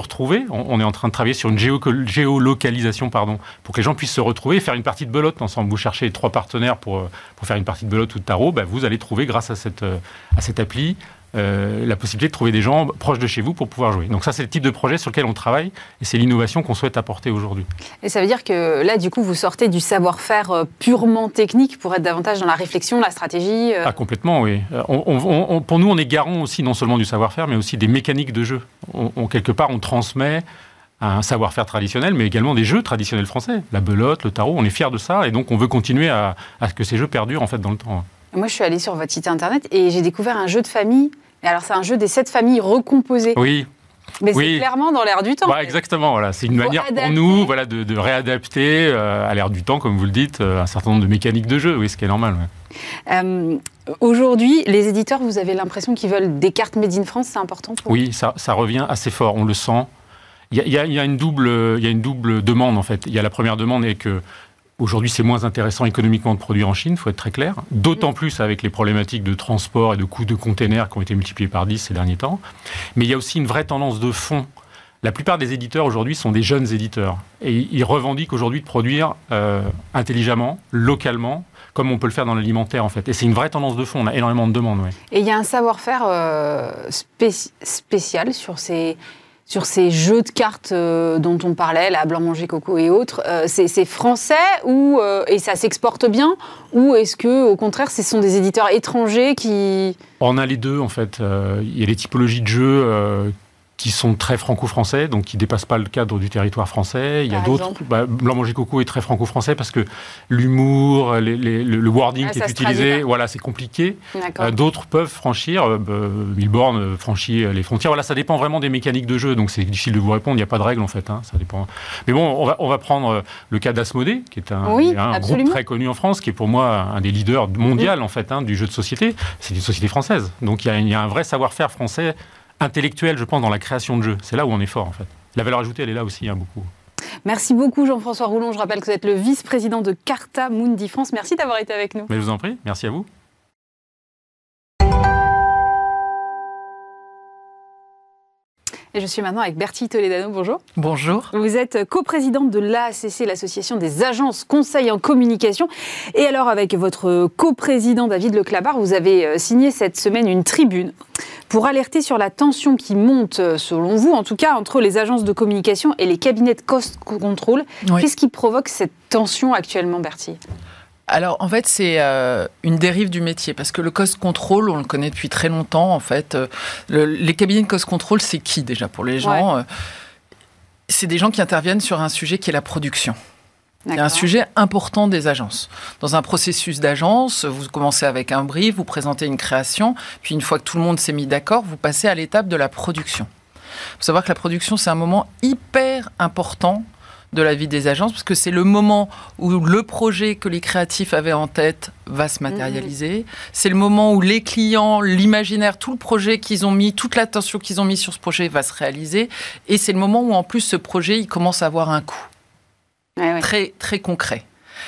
On, est en train de travailler sur une géolocalisation, pour que les gens puissent se retrouver et faire une partie de belote ensemble. Vous cherchez trois partenaires pour, euh, faire une partie de belote ou de tarot, bah, vous allez trouver, grâce à cette, euh, à cette appli, euh, la possibilité de trouver des gens proches de chez vous pour pouvoir jouer. Donc ça, c'est le type de projet sur lequel on travaille et c'est l'innovation qu'on souhaite apporter aujourd'hui. Et ça veut dire que là, du coup, vous sortez du savoir-faire purement technique pour être davantage dans la réflexion, la stratégie Ah, complètement, oui. On, pour nous, on est garant aussi non seulement du savoir-faire, mais aussi des mécaniques de jeu. On, quelque part, on transmet un savoir-faire traditionnel, mais également des jeux traditionnels français. La belote, le tarot, on est fiers de ça, et donc on veut continuer à, ce que ces jeux perdurent en fait dans le temps. Moi, je suis allée sur votre site internet et j'ai découvert un jeu de famille. Alors, c'est un jeu des sept familles recomposées. Oui, mais c'est clairement dans l'air du temps. Bah, exactement, voilà. C'est une manière pour nous voilà, de, réadapter euh, à l'air du temps, comme vous le dites, euh, un certain nombre de mécaniques de jeu, oui, ce qui est normal. Euh, aujourd'hui, les éditeurs, vous avez l'impression qu'ils veulent des cartes Made in France, c'est important pour Oui, ça, ça revient assez fort, on le sent. Il y, a, une double, il y a une double demande en fait. Il y a la première demande est que Aujourd'hui, c'est moins intéressant économiquement de produire en Chine, il faut être très clair. D'autant mm. plus avec les problématiques de transport et de coûts de containers qui ont été multipliés par 10 ces derniers temps. Mais il y a aussi une vraie tendance de fond. La plupart des éditeurs aujourd'hui sont des jeunes éditeurs. Et ils revendiquent aujourd'hui de produire euh, intelligemment, localement, comme on peut le faire dans l'alimentaire en fait. Et c'est une vraie tendance de fond, on a énormément de demandes. Et il y a un savoir-faire euh, spécial sur ces sur ces jeux de cartes euh, dont on parlait, la Blanc Manger Coco et autres, euh, c'est français ou, euh, et ça s'exporte bien Ou est-ce que, au contraire, ce sont des éditeurs étrangers qui... On a les deux, en fait. Il y a les typologies de jeux qui sont très franco-français, donc qui ne dépassent pas le cadre du territoire français. Il y a d'autres. Bah, Blanc Manger Coco est très franco-français parce que l'humour, le wording ah, qui est utilisé, voilà, c'est compliqué. Euh, d'autres peuvent franchir. Euh, bah, Milborn euh, franchit les frontières. Voilà, ça dépend vraiment des mécaniques de jeu, donc c'est difficile de vous répondre. Il n'y a pas de règle en fait. Hein, ça dépend. Mais bon, on va, on va prendre le cas d'Asmodée, qui est un, un groupe très connu en France, qui est pour moi un des leaders mondial en fait hein, du jeu de société. C'est une société française, donc il y il y a un vrai savoir-faire français intellectuelle, je pense, dans la création de jeux. C'est là où on est fort, en fait. La valeur ajoutée, elle est là aussi, hein, beaucoup. Merci beaucoup Jean-François Roulon. Je rappelle que vous êtes le vice-président de Carta Mundi France. Merci d'avoir été avec nous. Mais je vous en prie, merci à vous. Et je suis maintenant avec Bertie Toledano. Bonjour. Bonjour. Vous êtes coprésidente de l'AACC, l'Association des agences conseils en communication. Et alors, avec votre coprésident David Leclabar, vous avez euh, signé cette semaine une tribune pour alerter sur la tension qui monte, euh, selon vous, en tout cas, entre les agences de communication et les cabinets de cost control. Qu'est-ce qui provoque cette tension actuellement, Bertie? Alors en fait c'est euh, une dérive du métier parce que le cost control on le connaît depuis très longtemps en fait euh, les cabinets de cost control c'est qui déjà pour les gens euh, c'est des gens qui interviennent sur un sujet qui est la production c'est un sujet important des agences. Dans un processus d'agence, vous commencez avec un brief, vous présentez une création, puis une fois que tout le monde s'est mis d'accord, vous passez à l'étape de la production. Il faut savoir que la production, c'est un moment hyper important de la vie des agences, parce que c'est le moment où le projet que les créatifs avaient en tête va se matérialiser. Mhm. C'est le moment où les clients, l'imaginaire, tout le projet qu'ils ont mis, toute l'attention qu'ils ont mis sur ce projet va se réaliser. Et c'est le moment où en plus ce projet, il commence à avoir un coût. Très, très concret.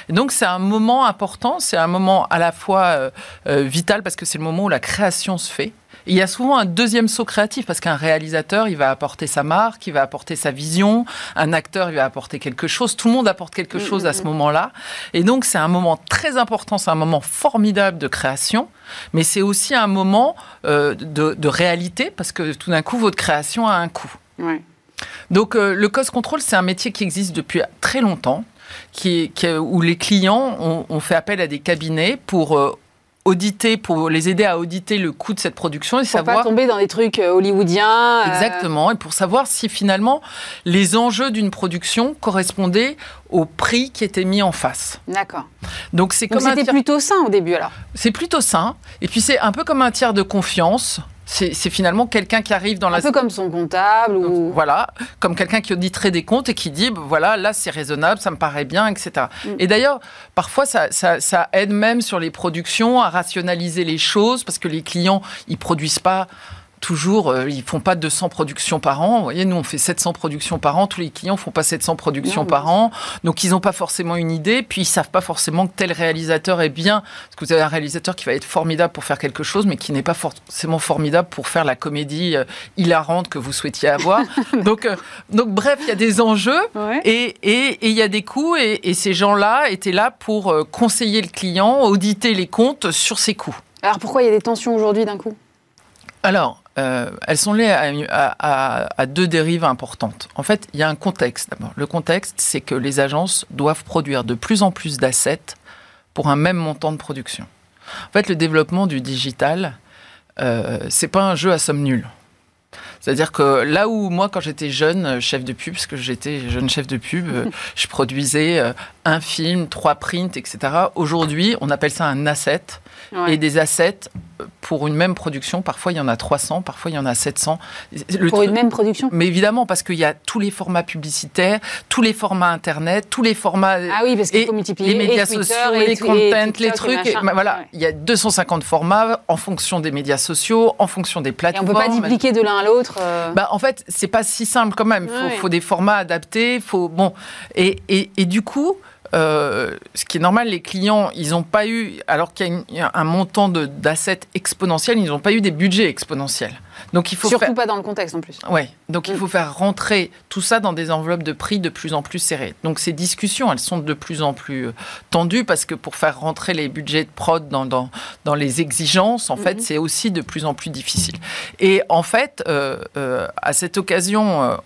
donc c'est un moment important, c'est un moment à la fois euh, euh, vital parce que c'est le moment où la création se fait il y a souvent un deuxième saut créatif parce qu'un réalisateur, il va apporter sa marque, il va apporter sa vision, un acteur, il va apporter quelque chose, tout le monde apporte quelque mm, chose mm, à ce mm. moment-là. Et donc c'est un moment très important, c'est un moment formidable de création, mais c'est aussi un moment euh, de, réalité parce que tout d'un coup, votre création a un coût. Donc euh, le cost control, c'est un métier qui existe depuis très longtemps. Qui, où les clients ont, fait appel à des cabinets pour euh, auditer, pour les aider à auditer le coût de cette production et pour savoir. pas tomber dans des trucs euh, hollywoodiens. Euh. Exactement, et pour savoir si finalement les enjeux d'une production correspondaient au prix qui était mis en face. D'accord. Donc c'est comme c'était plutôt sain au début alors. C'est plutôt sain, et puis c'est un peu comme un tiers de confiance. C'est finalement quelqu'un qui arrive dans la... Un peu comme son comptable ou... Voilà, comme quelqu'un qui auditerait des comptes et qui dit, bah, voilà, là c'est raisonnable, ça me paraît bien, etc. Mm. Et d'ailleurs, parfois ça, ça, ça, aide même sur les productions à rationaliser les choses parce que les clients, ils produisent pas toujours, euh, ils font pas 200 productions par an. Vous voyez, nous, on fait 700 productions par an. Tous les clients font pas 700 productions par an. Donc, ils n'ont pas forcément une idée. Puis, ils savent pas forcément que tel réalisateur est bien. Parce que vous avez un réalisateur qui va être formidable pour faire quelque chose, mais qui n'est pas forcément formidable pour faire la comédie euh, hilarante que vous souhaitiez avoir. donc, euh, donc, bref, il y a des enjeux et il y a des coûts. Et, et ces gens-là étaient là pour conseiller le client, auditer les comptes sur ces coûts. Alors, pourquoi il y a des tensions aujourd'hui d'un coup? Alors, euh, elles sont liées à, deux dérives importantes. En fait, il y a un contexte. Le contexte, c'est que les agences doivent produire de plus en plus d'assets pour un même montant de production. En fait, le développement du digital, euh, c'est pas un jeu à somme nulle. C'est-à-dire que là où moi, quand j'étais jeune chef de pub, parce que j'étais jeune chef de pub, euh, je produisais euh, un film, trois prints, etc. Aujourd'hui, on appelle ça un asset. Et des assets, pour une même production, parfois il y en a 300, parfois il y en a 700. pour une même production? Mais évidemment, parce qu'il y a tous les formats publicitaires, tous les formats Internet, tous les formats... Ah oui, parce qu'il faut multiplier les médias sociaux, les contents, les trucs. Bah, voilà, il y a 250 formats en fonction des médias sociaux, en fonction des plateformes. Et on ne peut pas dupliquer de l'un à l'autre euh. bah, En fait, c'est pas si simple quand même. Il faut, faut, des formats adaptés. Faut, bon. et, et, et du coup... Euh, ce qui est normal, les clients, ils n'ont pas eu, alors qu'il y a un montant d'assets exponentiel, ils n'ont pas eu des budgets exponentiels. Donc il faut surtout pas dans le contexte en plus. Oui, donc il mm. faut faire rentrer tout ça dans des enveloppes de prix de plus en plus serrées. Donc ces discussions, elles sont de plus en plus euh, tendues parce que pour faire rentrer les budgets de prod dans, dans, dans les exigences, en fait, mm-hmm. c'est aussi de plus en plus difficile. Et en fait, euh, euh, à cette occasion,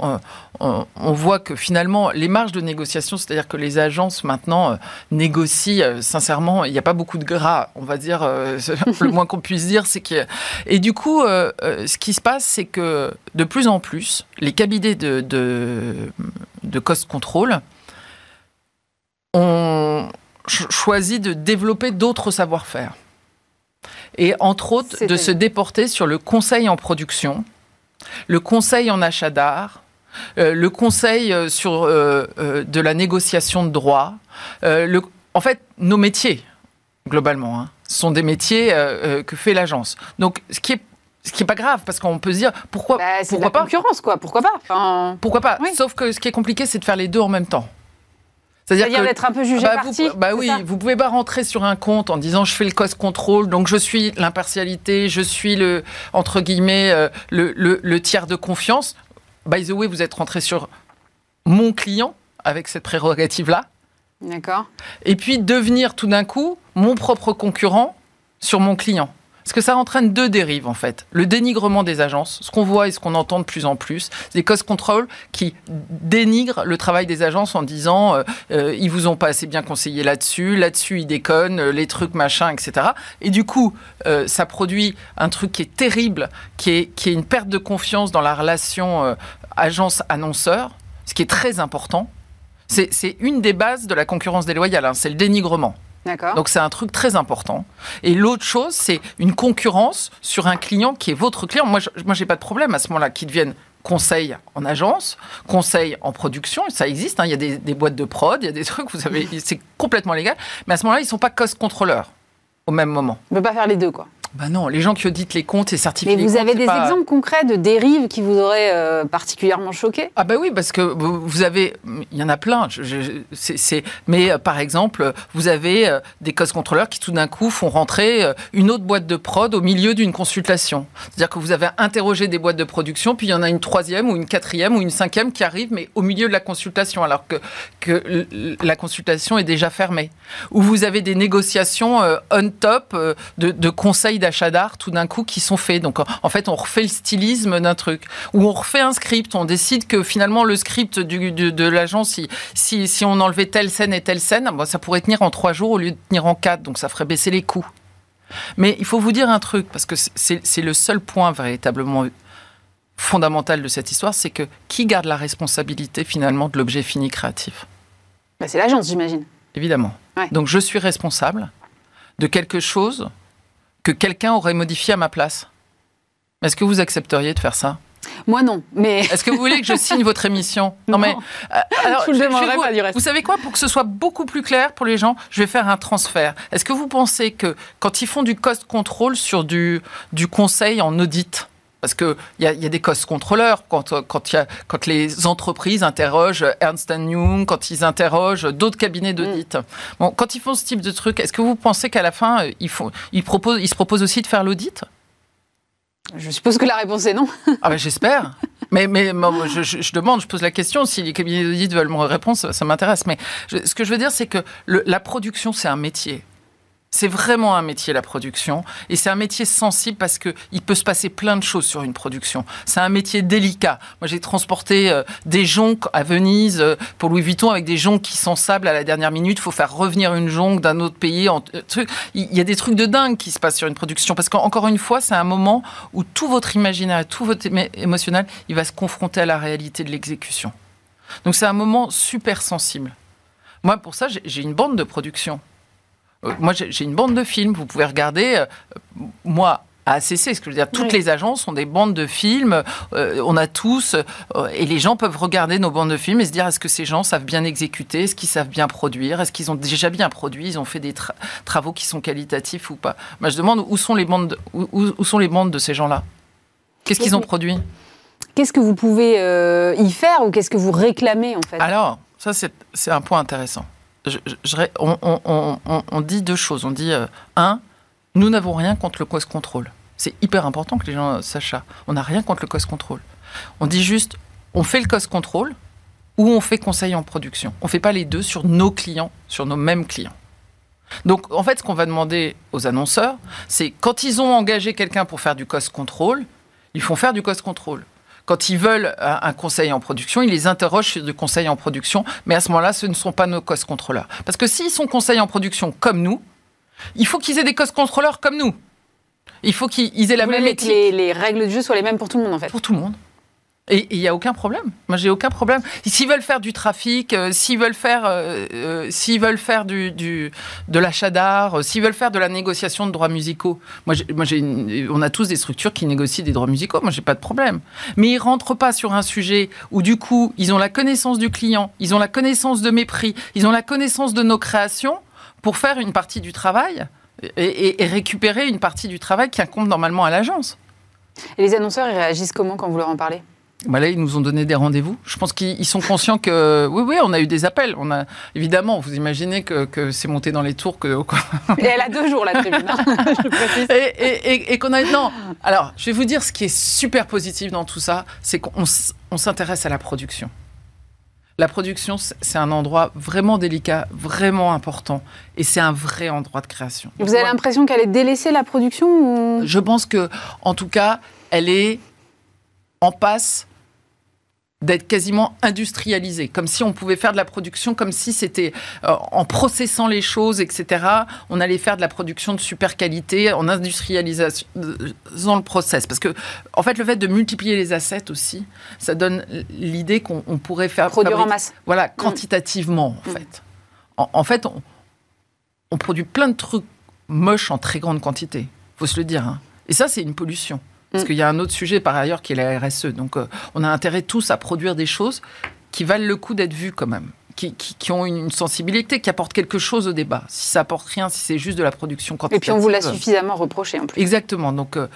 on, voit que finalement les marges de négociation, c'est-à-dire que les agences maintenant négocient sincèrement, il n'y a pas beaucoup de gras, on va dire, le moins qu'on puisse dire, c'est que et du coup, ce qui se passe, c'est que de plus en plus, les cabinets de, de, cost control ont choisi de développer d'autres savoir-faire. Et entre autres, de se déporter sur le conseil en production, le conseil en achat d'art, euh, le conseil euh, sur euh, de la négociation de droits. en fait, nos métiers, globalement, hein, sont des métiers que fait l'agence. Donc, ce qui est ce qui n'est pas grave, parce qu'on peut se dire pourquoi, bah, pourquoi pas concurrence, quoi. Pourquoi pas Pourquoi pas Sauf que ce qui est compliqué, c'est de faire les deux en même temps. C'est-à-dire d'être un peu jugé bah, parti. Vous, bah oui, vous pouvez pas rentrer sur un compte en disant je fais le cost control, donc je suis l'impartialité, je suis le entre guillemets euh, le, le, tiers de confiance. by the way, vous êtes rentré sur mon client avec cette prérogative-là. D'accord. Et puis devenir tout d'un coup mon propre concurrent sur mon client. Parce que ça entraîne deux dérives en fait. Le dénigrement des agences, ce qu'on voit et ce qu'on entend de plus en plus, des cost control qui dénigrent le travail des agences en disant euh, euh, ils vous ont pas assez bien conseillé là-dessus, là-dessus ils déconnent, euh, les trucs machin, etc. Et du coup, euh, ça produit un truc qui est terrible, qui est, une perte de confiance dans la relation agence-annonceur, ce qui est très important. C'est c'est une des bases de la concurrence déloyale, hein, c'est le dénigrement. Donc c'est un truc très important. Et l'autre chose, c'est une concurrence sur un client qui est votre client. Moi, je, moi, j'ai pas de problème à ce moment-là qu'il devienne conseil en agence, conseil en production, ça existe. hein. Il y a des, des boîtes de prod, il y a des trucs, vous savez, c'est complètement légal. Mais à ce moment-là, ils sont pas cost contrôleurs au même moment. On peut pas faire les deux, quoi. Bah non, les gens qui auditent les comptes et certifient Mais vous comptes, avez des pas- exemples concrets de dérives qui vous auraient euh, particulièrement choqué? Ah bah oui, parce que vous avez, il y en a plein. Je- je- mais euh, par exemple, vous avez euh, des cost contrôleurs qui tout d'un coup font rentrer une autre boîte de prod au milieu d'une consultation. C'est-à-dire que vous avez interrogé des boîtes de production, puis il y en a une troisième ou une quatrième ou une cinquième qui arrive, mais au milieu de la consultation, alors que, la consultation est déjà fermée. Ou vous avez des négociations on top de, de conseils d'achat d'art tout d'un coup qui sont faits. Donc en- fait, on refait le stylisme d'un truc. Ou on refait un script, on décide que finalement le script du- de, de l'agence, si, si, si on enlevait telle scène et telle scène, ça pourrait tenir en trois jours au lieu de tenir en quatre, donc ça ferait baisser les coûts. Mais il faut vous dire un truc, parce que c'est le seul point véritablement fondamental de cette histoire, c'est que qui garde la responsabilité finalement de l'objet fini créatif? Bah, C'est l'agence, j'imagine. Évidemment. Ouais. Donc je suis responsable de quelque chose que quelqu'un aurait modifié à ma place. Est-ce que vous accepteriez de faire ça? Moi, non. Mais Est-ce que vous voulez que je signe votre émission? Non. mais euh, alors, Je vous le vais demanderai vous, pas du reste. Vous savez quoi? Pour que ce soit beaucoup plus clair pour les gens, je vais faire un transfert. Est-ce que vous pensez que quand ils font du cost control sur du, du conseil en audit, parce qu'il y a, y a des cost contrôleurs quand, quand, y a- quand les entreprises interrogent Ernst Young, quand ils interrogent d'autres cabinets d'audit. Mm. Bon, quand ils font ce type de truc, est-ce que vous pensez qu'à la fin, ils, font, ils, proposent, ils se proposent aussi de faire l'audit? Je suppose que la réponse est non. Ah ben j'espère. Mais, mais moi, je, je- je demande, je pose la question. Si les cabinets d'audit veulent me répondre, ça, ça m'intéresse. Mais je- ce que je veux dire, c'est que le- la production, c'est un métier. C'est vraiment un métier, la production. Et c'est un métier sensible parce qu'il peut se passer plein de choses sur une production. C'est un métier délicat. Moi, j'ai transporté euh, des jonques à Venise euh, pour Louis Vuitton avec des jonques qui sont sables à la dernière minute. Il faut faire revenir une jonque d'un autre pays. En, euh, truc. Il y a des trucs de dingue qui se passent sur une production. Parce qu'encore une fois, c'est un moment où tout votre imaginaire, tout votre émo- émotionnel, il va se confronter à la réalité de l'exécution. Donc c'est un moment super sensible. Moi, pour ça, j'ai une bande de production. Euh, moi, j'ai une bande de films. Vous pouvez regarder. euh, moi, à ACC, ce que je veux dire, toutes Oui. les agences ont des bandes de films. euh, on a tous, euh, et les gens peuvent regarder nos bandes de films et se dire est-ce que ces gens savent bien exécuter, est-ce qu'ils savent bien produire, est-ce qu'ils ont déjà bien produit, ils ont fait des tra- travaux qui sont qualitatifs ou pas? Moi, je demande où sont les bandes, de, où, sont les bandes de ces gens-là? Qu'est-ce qu'ils ont produit? Qu'est-ce que vous pouvez euh, y faire ou qu'est-ce que vous réclamez en fait? Alors, ça, c'est un point intéressant. On, dit deux choses. On dit, euh, un, nous n'avons rien contre le cost control. C'est hyper important que les gens euh, sachent ça. On n'a rien contre le cost control. On dit juste, on fait le cost control ou on fait conseil en production. On ne fait pas les deux sur nos clients, sur nos mêmes clients. Donc, en fait, ce qu'on va demander aux annonceurs, c'est quand ils ont engagé quelqu'un pour faire du cost control, ils font faire du cost control. Quand ils veulent un un conseil en production, ils les interrogent sur du conseil en production, mais à ce moment-là, ce ne sont pas nos cost contrôleurs. Parce que s'ils sont conseils en production comme nous, il faut qu'ils aient des cost contrôleurs comme nous. Il faut qu'ils aient la Vous même éthique les, les règles du jeu soient les mêmes pour tout le monde en fait. pour tout le monde. Et il n'y a aucun problème. Moi, j'ai aucun problème. S'ils veulent faire du trafic, euh, s'ils veulent faire, euh, euh, s'ils veulent faire du, de l'achat d'art, s'ils veulent faire de la négociation de droits musicaux, moi, moi on a tous des structures qui négocient des droits musicaux. Moi, j'ai pas de problème. Mais ils rentrent pas sur un sujet où, du coup, ils ont la connaissance du client, ils ont la connaissance de mes prix, ils ont la connaissance de nos créations pour faire une partie du travail et- et récupérer une partie du travail qui incombe normalement à l'agence. Et les annonceurs, ils réagissent comment quand vous leur en parlez? Bah là, ils nous ont donné des rendez-vous. Je pense qu'ils sont conscients que, oui, oui, on a eu des appels. On a, évidemment, vous imaginez que, c'est monté dans les tours. Que, et elle a deux jours, la tribune. Hein, et, et, qu'on a. Non. Alors, je vais vous dire ce qui est super positif dans tout ça, c'est qu'on s'intéresse à la production. La production, c'est un endroit vraiment délicat, vraiment important, et c'est un vrai endroit de création. Vous avez l'impression qu'elle est délaissée la production Je pense que, en tout cas, elle est en passe d'être quasiment industrialisé, comme si on pouvait faire de la production, comme si c'était euh, en processant les choses, etc. On allait faire de la production de super qualité en industrialisant le process. Parce que, en fait, le fait de multiplier les assets aussi, ça donne l'idée qu'on pourrait faire produire en masse. Voilà, mm. quantitativement, en mm. fait. En, fait, on, produit plein de trucs moches en très grande quantité. Faut se le dire. Hein. Et ça, c'est une pollution. Parce mm. qu'il y a un autre sujet par ailleurs qui est la RSE. Donc euh, on a intérêt tous à produire des choses qui valent le coup d'être vues quand même. Qui, qui, ont une sensibilité, qui apportent quelque chose au débat. Si ça apporte rien, si c'est juste de la production quantitative. Et puis on vous l'a suffisamment reproché en plus. Exactement. Donc, euh,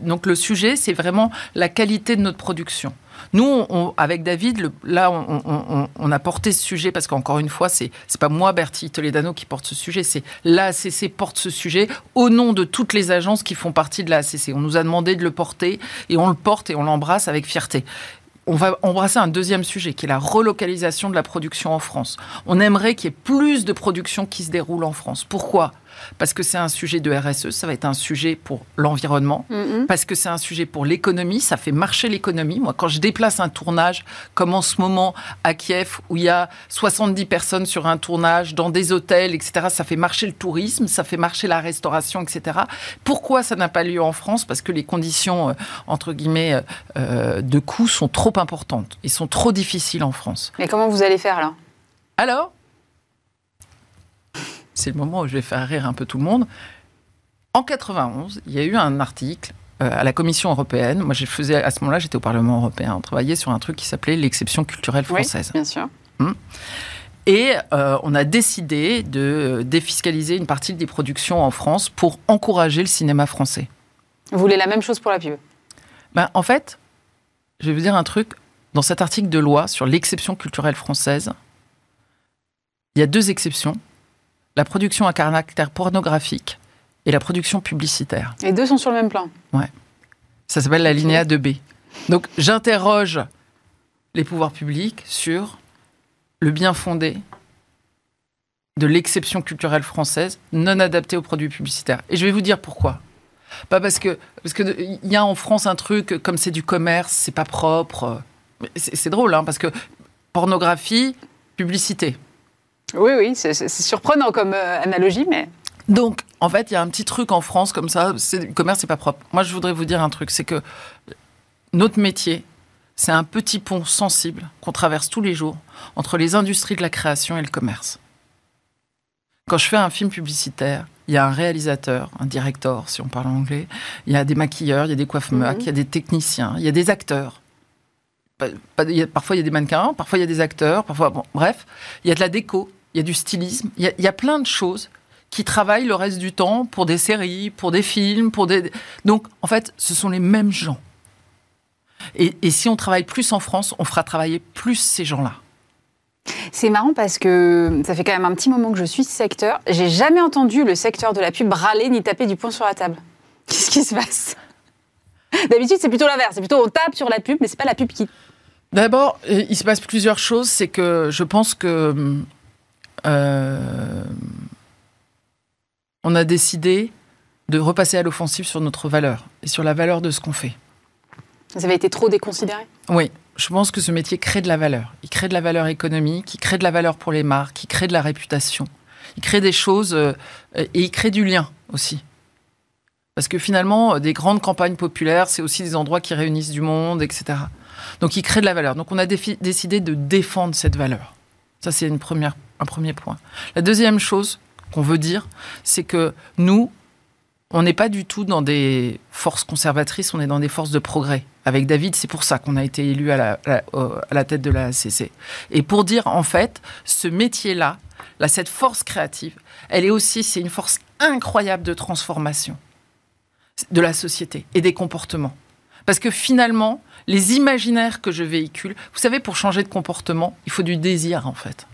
donc le sujet, c'est vraiment la qualité de notre production. Nous, avec David, là, on, a porté ce sujet parce qu'encore une fois, c'est n'est pas moi, Bertie Toledano, qui porte ce sujet, c'est l'ACC porte ce sujet au nom de toutes les agences qui font partie de l'ACC. On nous a demandé de le porter et on le porte et on l'embrasse avec fierté on va embrasser un deuxième sujet qui est la relocalisation de la production en France. On aimerait qu'il y ait plus de production qui se déroule en France. Pourquoi? Parce que c'est un sujet de RSE, ça va être un sujet pour l'environnement, mm-hmm. parce que c'est un sujet pour l'économie, ça fait marcher l'économie. Moi, quand je déplace un tournage, comme en ce moment à Kiev, où il y a 70 personnes sur un tournage, dans des hôtels, etc., ça fait marcher le tourisme, ça fait marcher la restauration, etc. Pourquoi ça n'a pas lieu en France? Parce que les conditions, euh, entre guillemets, euh, euh, de coûts sont trop importantes et sont trop difficiles en France. Mais comment vous allez faire là? Alors, c'est le moment où je vais faire rire un peu tout le monde. En 91, il y a eu un article euh, à la Commission européenne. Moi, je faisais à ce moment-là, j'étais au Parlement européen. On travaillait sur un truc qui s'appelait l'exception culturelle française. Oui, bien sûr. Hum. Et euh, on a décidé de défiscaliser une partie des productions en France pour encourager le cinéma français. Vous voulez la même chose pour la pub? Ben, En fait, je vais vous dire un truc. Dans cet article de loi sur l'exception culturelle française, il y a deux exceptions la production à caractère pornographique et la production publicitaire. Les deux sont sur le même plan. Ouais. Ça s'appelle la linéa 2B. Donc j'interroge les pouvoirs publics sur le bien fondé de l'exception culturelle française non adaptée aux produits publicitaires. Et je vais vous dire pourquoi. Pas parce que parce que il y a en France un truc comme c'est du commerce, c'est pas propre. C'est drôle hein, parce que pornographie, publicité. Oui, oui, c'est surprenant comme euh, analogie, mais. Donc, en fait, il y a un petit truc en France comme ça, le commerce, c'est pas propre. Moi, je voudrais vous dire un truc, c'est que notre métier, c'est un petit pont sensible qu'on traverse tous les jours entre les industries de la création et le commerce. Quand je fais un film publicitaire, il y a un réalisateur, un directeur, si on parle anglais, il y a des maquilleurs, il y a des coiffeurs, mhm. il y a des techniciens, il y a des acteurs. Parfois, il y a des mannequins, parfois, il y a des acteurs, parfois, bon, bref, il y a de la déco, il y a du stylisme, il y a, plein de choses qui travaillent le reste du temps pour des séries, pour des films, pour des... Donc, en fait, ce sont les mêmes gens. Et, si on travaille plus en France, on fera travailler plus ces gens-là. C'est marrant parce que ça fait quand même un petit moment que je suis secteur. J'ai jamais entendu le secteur de la pub râler ni taper du poing sur la table. Qu'est-ce qui se passe? D'habitude, c'est plutôt l'inverse. C'est plutôt on tape sur la pub, mais c'est pas la pub qui. D'abord, il se passe plusieurs choses. C'est que je pense que euh, on a décidé de repasser à l'offensive sur notre valeur et sur la valeur de ce qu'on fait. Ça avait été trop déconsidéré? Oui, je pense que ce métier crée de la valeur. Il crée de la valeur économique, il crée de la valeur pour les marques, il crée de la réputation. Il crée des choses euh, et il crée du lien aussi. Parce que finalement, des grandes campagnes populaires, c'est aussi des endroits qui réunissent du monde, etc. Donc il crée de la valeur. Donc on a décidé de défendre cette valeur. Ça, c'est une première un premier point. La deuxième chose qu'on veut dire, c'est que nous, on n'est pas du tout dans des forces conservatrices, on est dans des forces de progrès. Avec David, c'est pour ça qu'on a été élu à la, tête de la CC. Et pour dire, en fait, ce métier-là, là, cette force créative, elle est aussi, c'est une force incroyable de transformation de la société et des comportements. Parce que finalement, les imaginaires que je véhicule, vous savez, pour changer de comportement, il faut du désir en fait.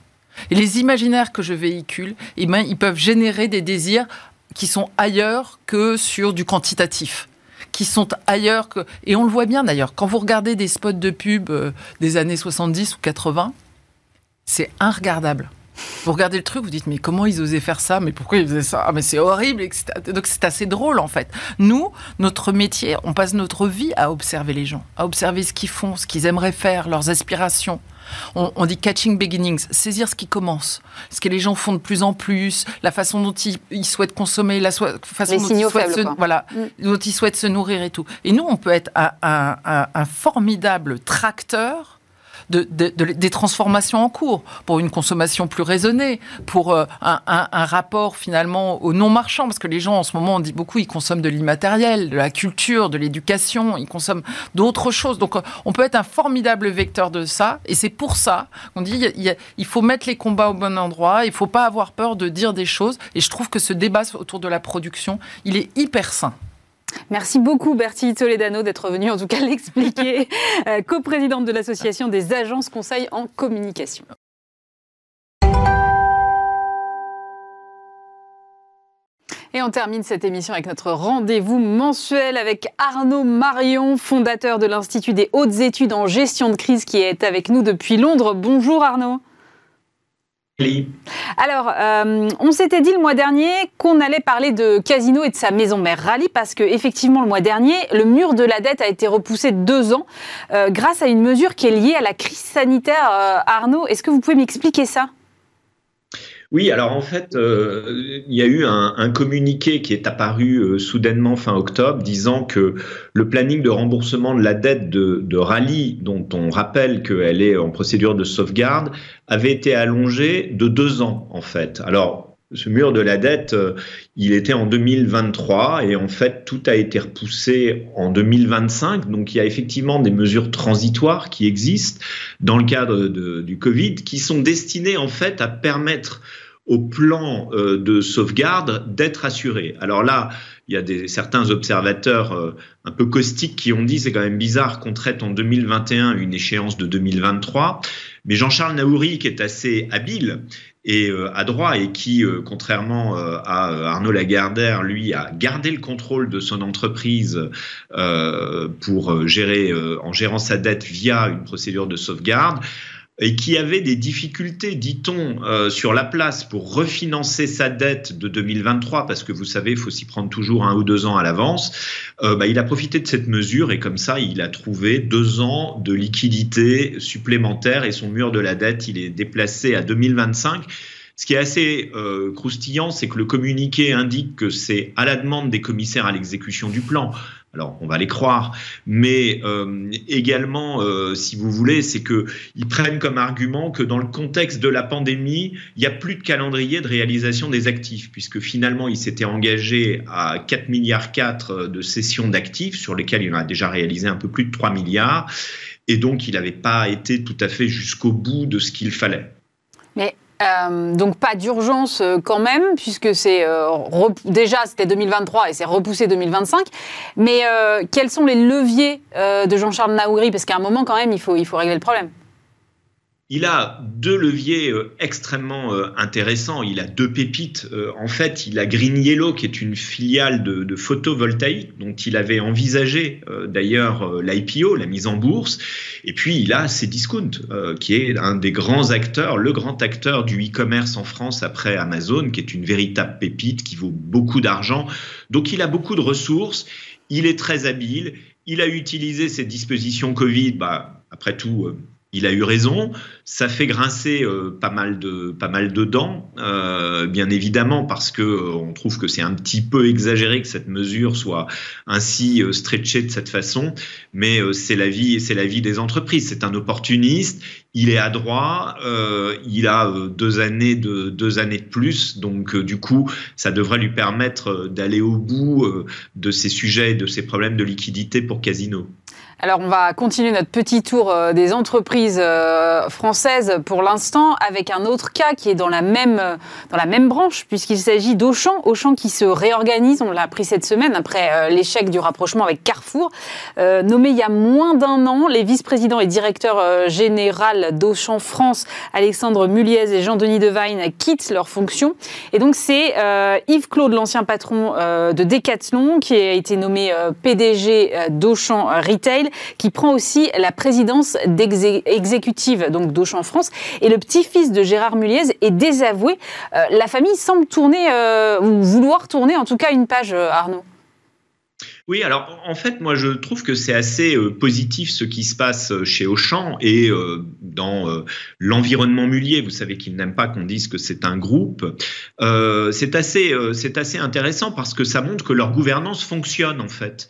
Et les imaginaires que je véhicule, eh ben, ils peuvent générer des désirs qui sont ailleurs que sur du quantitatif qui sont ailleurs que et on le voit bien d'ailleurs quand vous regardez des spots de pub euh, des années 70 ou 80 c'est inregardable vous regardez le truc, vous dites mais comment ils osaient faire ça? Mais pourquoi ils faisaient ça? Ah, Mais c'est horrible, etc. Donc c'est assez drôle en fait. Nous, notre métier, on passe notre vie à observer les gens, à observer ce qu'ils font, ce qu'ils aimeraient faire, leurs aspirations. On, dit catching beginnings, saisir ce qui commence, ce que les gens font de plus en plus, la façon dont ils, souhaitent consommer, la façon dont ils, souhaitent se, voilà, mm. dont ils souhaitent se nourrir et tout. Et nous, on peut être un formidable tracteur des transformations en cours, pour une consommation plus raisonnée, pour euh, un, rapport finalement au non marchand, parce que les gens en ce moment, on dit beaucoup, ils consomment de l'immatériel, de la culture, de l'éducation, ils consomment d'autres choses. Donc euh, on peut être un formidable vecteur de ça, et c'est pour ça qu'on dit il, faut mettre les combats au bon endroit, il ne faut pas avoir peur de dire des choses, et je trouve que ce débat autour de la production, il est hyper sain. Merci beaucoup Bertie Toledano d'être venu en tout cas l'expliquer, euh, coprésidente de l'association des agences conseils en communication. Et on termine cette émission avec notre rendez-vous mensuel avec Arnaud Marion, fondateur de l'Institut des hautes études en gestion de crise qui est avec nous depuis Londres. Bonjour Arnaud. Alors, euh, on s'était dit le mois dernier qu'on allait parler de Casino et de sa maison mère Rally parce que effectivement le mois dernier, le mur de la dette a été repoussé de deux ans euh, grâce à une mesure qui est liée à la crise sanitaire. Euh, Arnaud, est-ce que vous pouvez m'expliquer ça? Oui, alors en fait, euh, il y a eu un, communiqué qui est apparu euh, soudainement fin octobre disant que le planning de remboursement de la dette de, de Rally, dont on rappelle qu'elle est en procédure de sauvegarde, avait été allongé de deux ans en fait. Alors ce mur de la dette, euh, il était en 2023 et en fait tout a été repoussé en 2025. Donc il y a effectivement des mesures transitoires qui existent dans le cadre du Covid qui sont destinées en fait à permettre au plan euh, de sauvegarde d'être assuré. Alors là, il y a des, certains observateurs euh, un peu caustiques qui ont dit c'est quand même bizarre qu'on traite en 2021 une échéance de 2023. Mais Jean-Charles Naouri, qui est assez habile et euh, adroit et qui, contrairement à Arnaud Lagardère, lui a gardé le contrôle de son entreprise pour gérer, en gérant sa dette via une procédure de sauvegarde, et qui avait des difficultés, dit-on, euh, sur la place pour refinancer sa dette de 2023, parce que vous savez, il faut s'y prendre toujours un ou deux ans à l'avance, euh, bah, il a profité de cette mesure et comme ça, il a trouvé deux ans de liquidité supplémentaire et son mur de la dette, il est déplacé à 2025. Ce qui est assez euh, croustillant, c'est que le communiqué indique que c'est à la demande des commissaires à l'exécution du plan. Alors, on va les croire, mais euh, également, euh, si vous voulez, c'est qu'ils prennent comme argument que dans le contexte de la pandémie, il n'y a plus de calendrier de réalisation des actifs, puisque finalement, il s'était engagé à 4 milliards 4 de cessions d'actifs, sur lesquels il en a déjà réalisé un peu plus de 3 milliards, et donc il n'avait pas été tout à fait jusqu'au bout de ce qu'il fallait. Mais euh, donc pas d'urgence euh, quand même, puisque c'est euh, déjà c'était 2023 et c'est repoussé 2025. Mais quels sont les leviers de Jean-Charles Naouri Parce qu'à un moment quand même, il faut, il faut régler le problème il a deux leviers euh, extrêmement euh, intéressants. Il a deux pépites. Euh, en fait, il a Green Yellow, qui est une filiale de, photovoltaïque, dont il avait envisagé d'ailleurs l'IPO, la mise en bourse. Et puis, il a Cdiscount, qui est un des grands acteurs, le grand acteur du e-commerce en France après Amazon, qui est une véritable pépite, qui vaut beaucoup d'argent. Donc, il a beaucoup de ressources. Il est très habile. Il a utilisé ses dispositions Covid. Bah, après tout, il a eu raison. Ça fait grincer euh, pas mal de pas mal de dents, euh, bien évidemment, parce que euh, on trouve que c'est un petit peu exagéré que cette mesure soit ainsi stretchée de cette façon. Mais c'est la vie, c'est la vie des entreprises. C'est un opportuniste. Il est adroit. il a deux années de deux années de plus, donc du coup, ça devrait lui permettre d'aller au bout de ces sujets, de ces problèmes de liquidité pour Casino. Alors, on va continuer notre petit tour euh, des entreprises euh, françaises pour l'instant avec un autre cas qui est dans la même, euh, dans la même branche, puisqu'il s'agit d'Auchan. Auchan qui se réorganise, on l'a appris cette semaine après l'échec du rapprochement avec Carrefour. nommé il y a moins d'un an, les vice-présidents et directeurs général d'Auchan France, Alexandre Muliez et Jean-Denis Devine, quittent leurs fonctions. Et donc, c'est Yves Claude, l'ancien patron de Decathlon, qui a été nommé PDG d'Auchan Retail qui prend aussi la présidence exécutive donc d'Auchan France. Et le petit-fils de Gérard Muliez est désavoué. Euh, la famille semble tourner, euh, ou vouloir tourner en tout cas une page, euh, Arnaud. Oui, alors en fait, moi je trouve que c'est assez positif ce qui se passe chez Auchan et dans l'environnement Mulier. Vous savez qu'ils n'aiment pas qu'on dise que c'est un groupe. c'est assez, c'est assez intéressant parce que ça montre que leur gouvernance fonctionne en fait.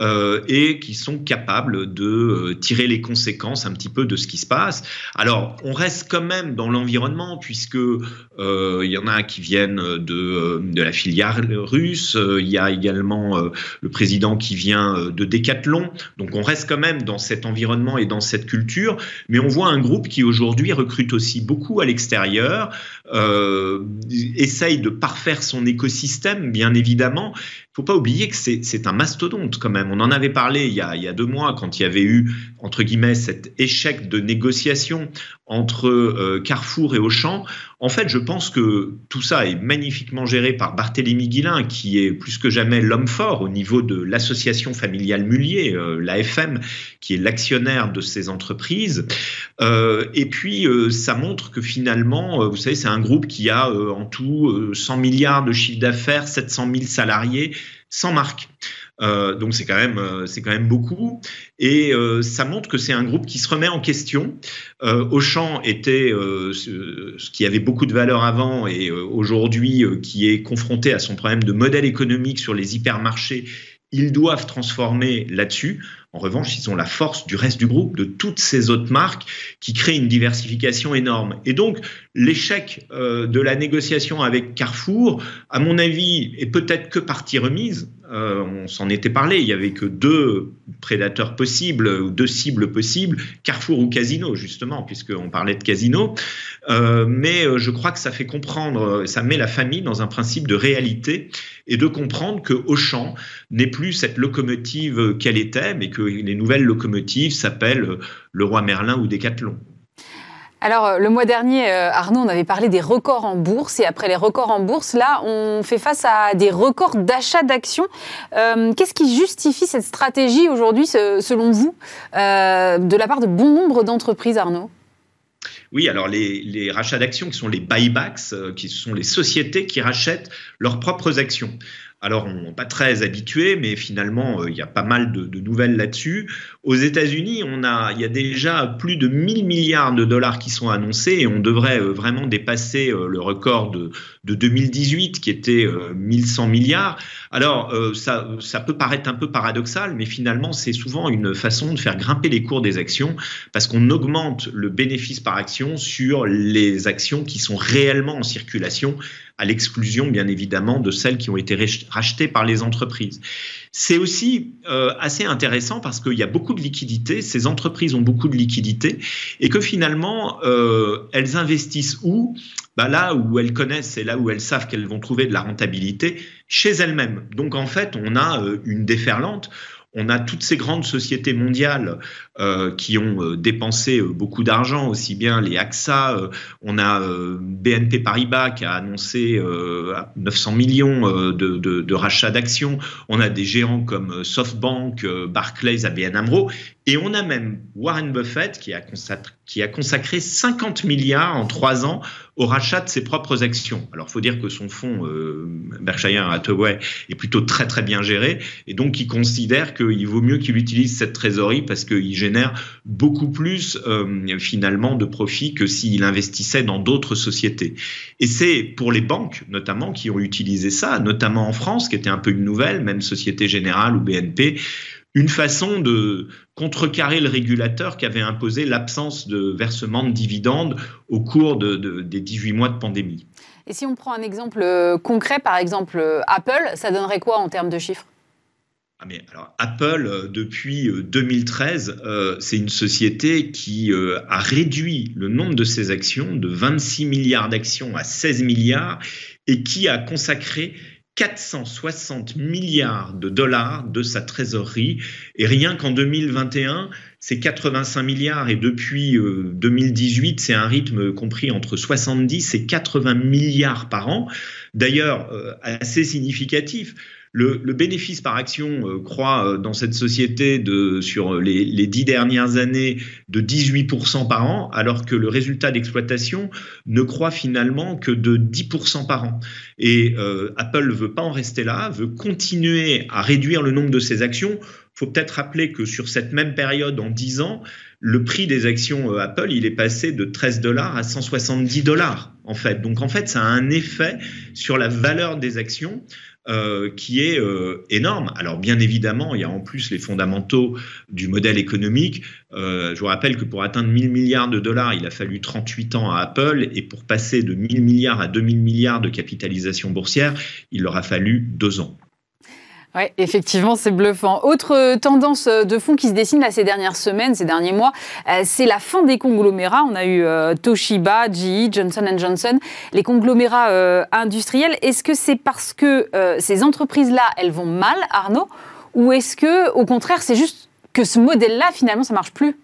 Euh, et qui sont capables de euh, tirer les conséquences un petit peu de ce qui se passe. Alors, on reste quand même dans l'environnement puisque euh, il y en a qui viennent de, de la filière russe. Il y a également le président qui vient de Décathlon. Donc, on reste quand même dans cet environnement et dans cette culture. Mais on voit un groupe qui aujourd'hui recrute aussi beaucoup à l'extérieur, essaye de parfaire son écosystème, bien évidemment, faut pas oublier que c'est un mastodonte quand même. On en avait parlé il y, a, il y a deux mois quand il y avait eu, entre guillemets, cet échec de négociation entre euh, Carrefour et Auchan. En fait, je pense que tout ça est magnifiquement géré par Barthélémy Guilin, qui est plus que jamais l'homme fort au niveau de l'association familiale Mullier, euh, l'AFM, qui est l'actionnaire de ces entreprises. Euh, et puis, ça montre que finalement, vous savez, c'est un groupe qui a en tout 100 milliards de chiffre d'affaires, 700 000 salariés, sans marque. Euh, donc c'est quand même euh, c'est quand même beaucoup et euh, ça montre que c'est un groupe qui se remet en question. Auchan était ce, qui avait beaucoup de valeur avant et aujourd'hui qui est confronté à son problème de modèle économique sur les hypermarchés. Ils doivent transformer là-dessus. En revanche, ils ont la force du reste du groupe, de toutes ces autres marques qui créent une diversification énorme. Et donc, l'échec de la négociation avec Carrefour, à mon avis, est peut-être que partie remise. Euh, on s'en était parlé, il y avait que deux prédateurs possibles ou deux cibles possibles, Carrefour ou Casino justement, puisqu'on parlait de Casino. Euh, mais euh, je crois que ça fait comprendre, ça met la famille dans un principe de réalité et de comprendre que Auchan n'est plus cette locomotive qu'elle était, mais que les nouvelles locomotives s'appellent le roi Merlin ou Décathlon. Alors, euh, le mois dernier, euh, Arnaud, on avait parlé des records en bourse. Et après les records en bourse, là, on fait face à des records d'achat d'actions. Euh, qu'est-ce qui justifie cette stratégie aujourd'hui, selon vous, de la part de bon nombre d'entreprises, Arnaud? Oui, alors les, rachats d'actions qui sont les buybacks, qui sont les sociétés qui rachètent leurs propres actions. Alors, on n'est pas très habitué, mais finalement, il y a pas mal de nouvelles là-dessus. Aux États-Unis, on a, il y a déjà plus de 1000 milliards de dollars qui sont annoncés et on devrait euh, vraiment dépasser euh, le record de, de 2018 qui était 1100 euh, milliards. Alors, ça, ça peut paraître un peu paradoxal, mais finalement, c'est souvent une façon de faire grimper les cours des actions parce qu'on augmente le bénéfice par action sur les actions qui sont réellement en circulation à l'exclusion, bien évidemment, de celles qui ont été rachetées par les entreprises. C'est aussi assez intéressant parce qu'il y a beaucoup de liquidités, ces entreprises ont beaucoup de liquidités, et que finalement, euh, elles investissent où? Bah Là où elles connaissent et là où elles savent qu'elles vont trouver de la rentabilité, chez elles-mêmes. Donc en fait, on a euh, une déferlante on a toutes ces grandes sociétés mondiales euh, qui ont euh, dépensé euh, beaucoup d'argent, aussi bien les AXA, on a BNP Paribas qui a annoncé 900 millions de, de rachats d'actions, on a des géants comme SoftBank, Barclays, ABN Amro, et on a même Warren Buffett qui a, consacré, qui a consacré 50 milliards en trois ans au rachat de ses propres actions. Alors, il faut dire que son fonds euh, Berkshire Hathaway est plutôt très très bien géré, et donc il considère qu'il vaut mieux qu'il utilise cette trésorerie parce qu'il génère beaucoup plus euh, finalement de profits que s'il investissait dans d'autres sociétés. Et c'est pour les banques notamment qui ont utilisé ça, notamment en France, qui était un peu une nouvelle, même Société Générale ou BNP, une façon de contrecarrer le régulateur qui avait imposé l'absence de versement de dividendes au cours des 18 mois de pandémie. Et si on prend un exemple euh, concret, par exemple euh, Apple, ça donnerait quoi en termes de chiffres? Ah mais alors Apple, euh, depuis 2013, euh, euh, c'est une société qui a réduit le nombre de ses actions de 26 milliards d'actions à 16 milliards et qui a consacré 460 milliards de dollars de sa trésorerie. Et rien qu'en 2021, c'est 85 milliards et depuis 2018, c'est un rythme compris entre 70 et 80 milliards par an. D'ailleurs, assez significatif. Le, bénéfice par action euh, croît euh, dans cette société de, sur les, dix dernières années de 18% par an, alors que le résultat d'exploitation ne croît finalement que de 10% par an. Et euh, Apple ne veut pas en rester là, veut continuer à réduire le nombre de ses actions. Faut peut-être rappeler que sur cette même période, en 10 ans, le prix des actions Apple, il est passé de 13 dollars à 170 dollars, en fait. Donc, en fait, ça a un effet sur la valeur des actions. Euh, qui est euh, énorme. Alors bien évidemment, il y a en plus les fondamentaux du modèle économique. Euh, je vous rappelle que pour atteindre 1000 milliards de dollars, il a fallu 38 ans à Apple, et pour passer de 1000 milliards à 2000 milliards de capitalisation boursière, il leur a fallu deux ans. Oui, effectivement, c'est bluffant. Autre tendance de fond qui se dessine là, ces dernières semaines, ces derniers mois, euh, c'est la fin des conglomérats. On a eu euh, Toshiba, GE, Johnson Johnson, les conglomérats euh, industriels. Est-ce que c'est parce que ces entreprises-là, elles vont mal, Arnaud, ou est-ce que, au contraire, c'est juste que ce modèle-là, finalement, ça marche plus?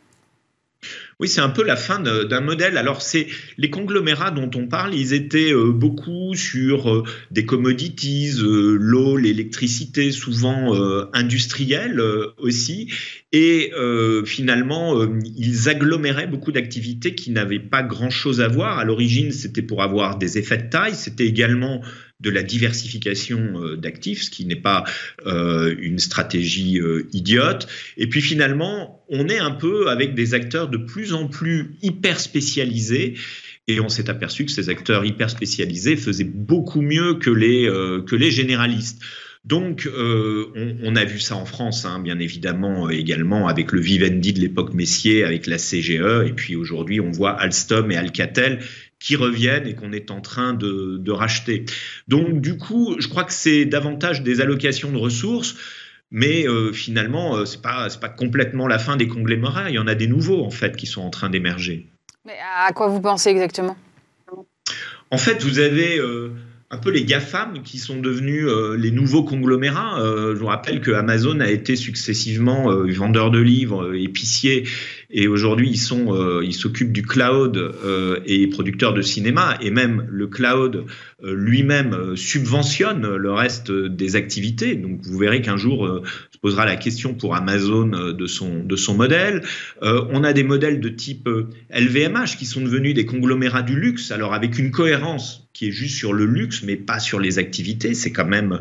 Oui, c'est un peu la fin d'un modèle. Alors, c'est les conglomérats dont on parle, ils étaient euh, beaucoup sur euh, des commodities, euh, l'eau, l'électricité, souvent industrielles aussi. Et finalement, ils aggloméraient beaucoup d'activités qui n'avaient pas grand-chose à voir. À l'origine, c'était pour avoir des effets de taille. C'était également de la diversification euh, d'actifs, ce qui n'est pas euh, une stratégie euh, idiote. Et puis finalement, on est un peu avec des acteurs de plus en plus hyper spécialisés. Et on s'est aperçu que ces acteurs hyper spécialisés faisaient beaucoup mieux que les, que les généralistes. Donc, on, a vu ça en France, hein, bien évidemment, également avec le Vivendi de l'époque Messier, avec la CGE, et puis aujourd'hui, on voit Alstom et Alcatel qui reviennent et qu'on est en train de, racheter. Donc du coup, je crois que c'est davantage des allocations de ressources. Mais euh, finalement, euh, ce n'est pas, pas complètement la fin des conglomérats. Il y en a des nouveaux, en fait, qui sont en train d'émerger. Mais à quoi vous pensez exactement? En fait, vous avez euh, un peu les GAFAM qui sont devenus euh, les nouveaux conglomérats. Euh, je vous rappelle que Amazon a été successivement euh, vendeur de livres, épicier, et aujourd'hui ils sont, ils s'occupent du cloud et producteurs de cinéma, et même le cloud lui-même subventionne le reste des activités. Donc vous verrez qu'un jour se posera la question pour Amazon de son de son modèle. on a des modèles de type LVMH qui sont devenus des conglomérats du luxe, alors avec une cohérence qui est juste sur le luxe, mais pas sur les activités. C'est quand même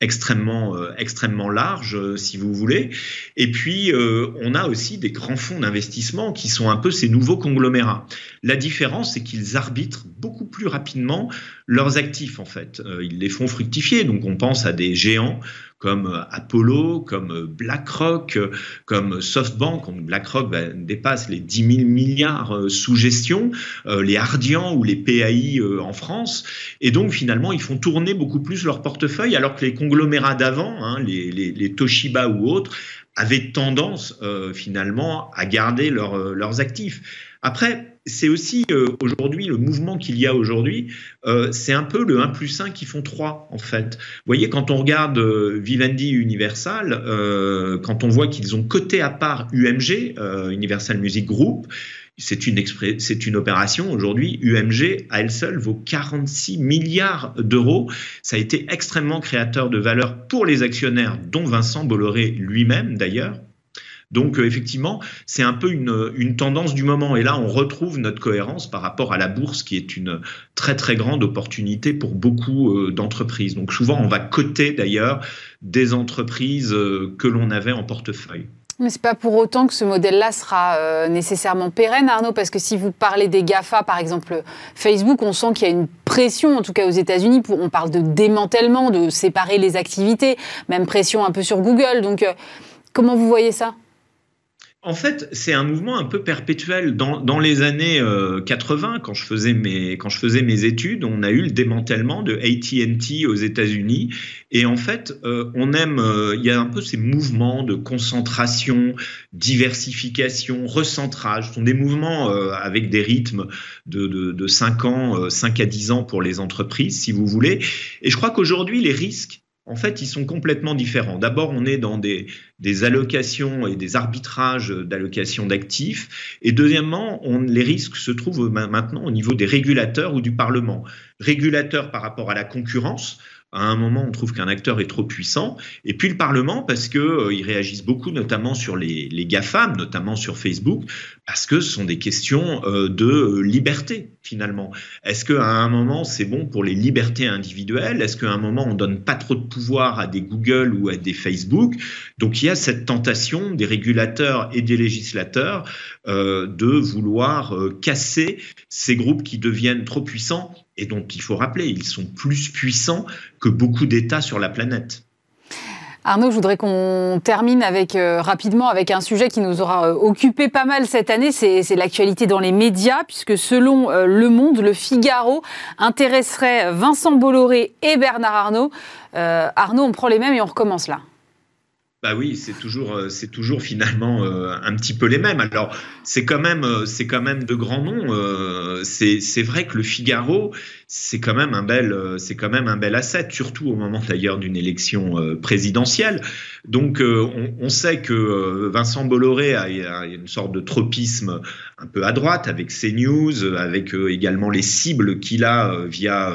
extrêmement, euh, extrêmement large, euh, si vous voulez. Et puis, euh, on a aussi des grands fonds d'investissement qui sont un peu ces nouveaux conglomérats. La différence, c'est qu'ils arbitrent beaucoup plus rapidement leurs actifs, en fait. ils les font fructifier. Donc, on pense à des géants comme euh, Apollo, comme euh, BlackRock, euh, comme SoftBank. BlackRock bah, dépasse les 10 000 milliards sous gestion, les Ardian ou les PAI en France. Et donc, finalement, ils font tourner beaucoup plus leur portefeuille, alors que les conglomérats d'avant, hein, les, Toshiba ou autres, avaient tendance finalement à garder leurs actifs. Après, c'est aussi euh, aujourd'hui le mouvement qu'il y a aujourd'hui, euh, c'est un peu le 1 plus 1 qui font 3 en fait. Vous voyez, quand on regarde euh, Vivendi Universal, quand on voit qu'ils ont coté à part UMG, Universal Music Group, c'est une, opération aujourd'hui, UMG à elle seule vaut 46 milliards d'euros. Ça a été extrêmement créateur de valeur pour les actionnaires, dont Vincent Bolloré lui-même d'ailleurs. Donc euh, effectivement, c'est un peu une, tendance du moment. Et là, on retrouve notre cohérence par rapport à la bourse, qui est une très très grande opportunité pour beaucoup euh, d'entreprises. Donc souvent, on va coter d'ailleurs des entreprises euh, que l'on avait en portefeuille. Mais c'est pas pour autant que ce modèle-là sera nécessairement pérenne, Arnaud, parce que si vous parlez des GAFA, par exemple Facebook, on sent qu'il y a une pression, en tout cas aux États-Unis, on parle de démantèlement, de séparer les activités, même pression un peu sur Google. Donc, comment vous voyez ça? En fait, c'est un mouvement un peu perpétuel. Dans, les années 80, euh, quand je, faisais mes, quand je faisais mes études, on a eu le démantèlement de ATT aux États-Unis. Et en fait, euh, on aime, euh, il y a un peu ces mouvements de concentration, diversification, recentrage. Ce sont des mouvements avec des rythmes de, de, de 5 ans, 5 à 10 ans pour les entreprises, si vous voulez. Et je crois qu'aujourd'hui, les risques, en fait, ils sont complètement différents. D'abord, on est dans des, allocations et des arbitrages d'allocations d'actifs. Et deuxièmement, les risques se trouvent maintenant au niveau des régulateurs ou du Parlement. Régulateurs par rapport à la concurrence à un moment, on trouve qu'un acteur est trop puissant. Et puis le Parlement, parce qu'ils euh, réagissent beaucoup, notamment sur les, les, GAFAM, notamment sur Facebook, parce que ce sont des questions euh, de euh, liberté, finalement. Est-ce qu'à un moment, c'est bon pour les libertés individuelles? Est-ce qu'à un moment, on donne pas trop de pouvoir à des Google ou à des Facebook? Donc il y a cette tentation des régulateurs et des législateurs de vouloir casser ces groupes qui deviennent trop puissants et dont il faut rappeler, ils sont plus puissants que beaucoup d'États sur la planète. Arnaud, je voudrais qu'on termine euh, rapidement avec un sujet qui nous aura euh, occupé pas mal cette année, c'est l'actualité dans les médias, puisque selon euh, Le Monde, Le Figaro intéresserait Vincent Bolloré et Bernard Arnault. Arnaud, on prend les mêmes et on recommence là. Bah oui, c'est toujours, finalement un petit peu les mêmes. Alors c'est quand même, c'est quand même de grands noms. c'est vrai que le Figaro, c'est quand même un bel, euh, c'est quand même un bel asset, surtout au moment d'ailleurs d'une élection euh, présidentielle. Donc, euh, on, sait que Vincent Bolloré a, une sorte de tropisme un peu à droite avec CNews, avec également les cibles qu'il a via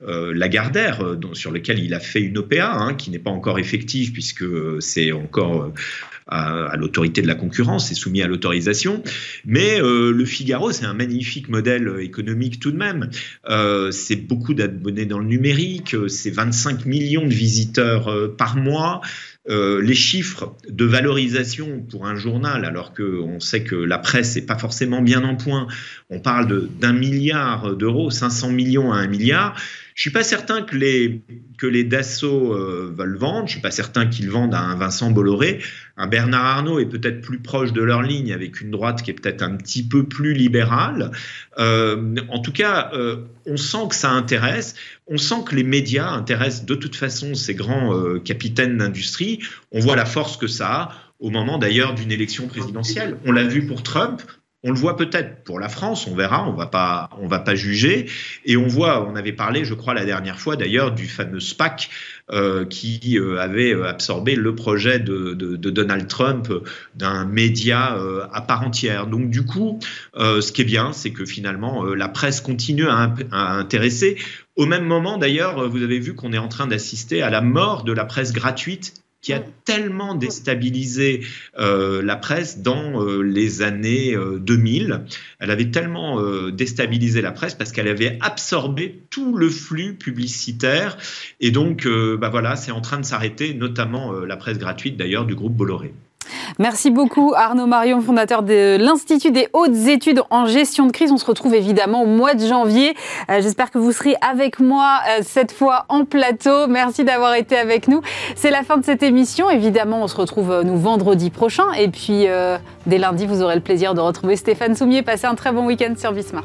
Lagardère, sur lequel il a fait une OPA, hein, qui n'est pas encore effective puisque c'est encore à, l'autorité de la concurrence, c'est soumis à l'autorisation. Mais euh, le Figaro, c'est un magnifique modèle économique tout de même. Euh, c'est beaucoup d'abonnés dans le numérique, c'est 25 millions de visiteurs euh, par mois. les chiffres de valorisation pour un journal, alors qu'on sait que la presse n'est pas forcément bien en point, on parle d'un milliard d'euros, 500 millions à un milliard. Je suis pas certain que les que les Dassault euh, veulent vendre. Je suis pas certain qu'ils vendent à un Vincent Bolloré. Un Bernard Arnault est peut-être plus proche de leur ligne, avec une droite qui est peut-être un petit peu plus libérale. Euh, en tout cas, euh, on sent que ça intéresse. On sent que les médias intéressent de toute façon ces grands capitaines d'industrie. On voit la force que ça a au moment d'ailleurs d'une élection présidentielle. On l'a vu pour Trump, on le voit peut-être pour la France, on verra, on va pas, va pas juger. Et on voit, on avait parlé, je crois, la dernière fois d'ailleurs du fameux SPAC euh, qui euh, avait absorbé le projet de, Donald Trump d'un média euh, à part entière. Donc du coup, ce qui est bien, c'est que finalement la presse continue à intéresser. Au même moment, d'ailleurs, vous avez vu qu'on est en train d'assister à la mort de la presse gratuite qui a tellement déstabilisé euh, la presse dans euh, les années 2000. Euh, Elle avait tellement déstabilisé la presse parce qu'elle avait absorbé tout le flux publicitaire. Et donc, bah voilà, c'est en train de s'arrêter, notamment la presse gratuite d'ailleurs du groupe Bolloré. Merci beaucoup Arnaud Marion, fondateur de l'Institut des hautes études en gestion de crise. On se retrouve évidemment au mois de janvier. Euh, j'espère que vous serez avec moi euh, cette fois en plateau. Merci d'avoir été avec nous. C'est la fin de cette émission. Évidemment, on se retrouve euh, nous vendredi prochain. Et puis, dès lundi, vous aurez le plaisir de retrouver Stéphane Soumier. Passez un très bon week-end sur Bismart.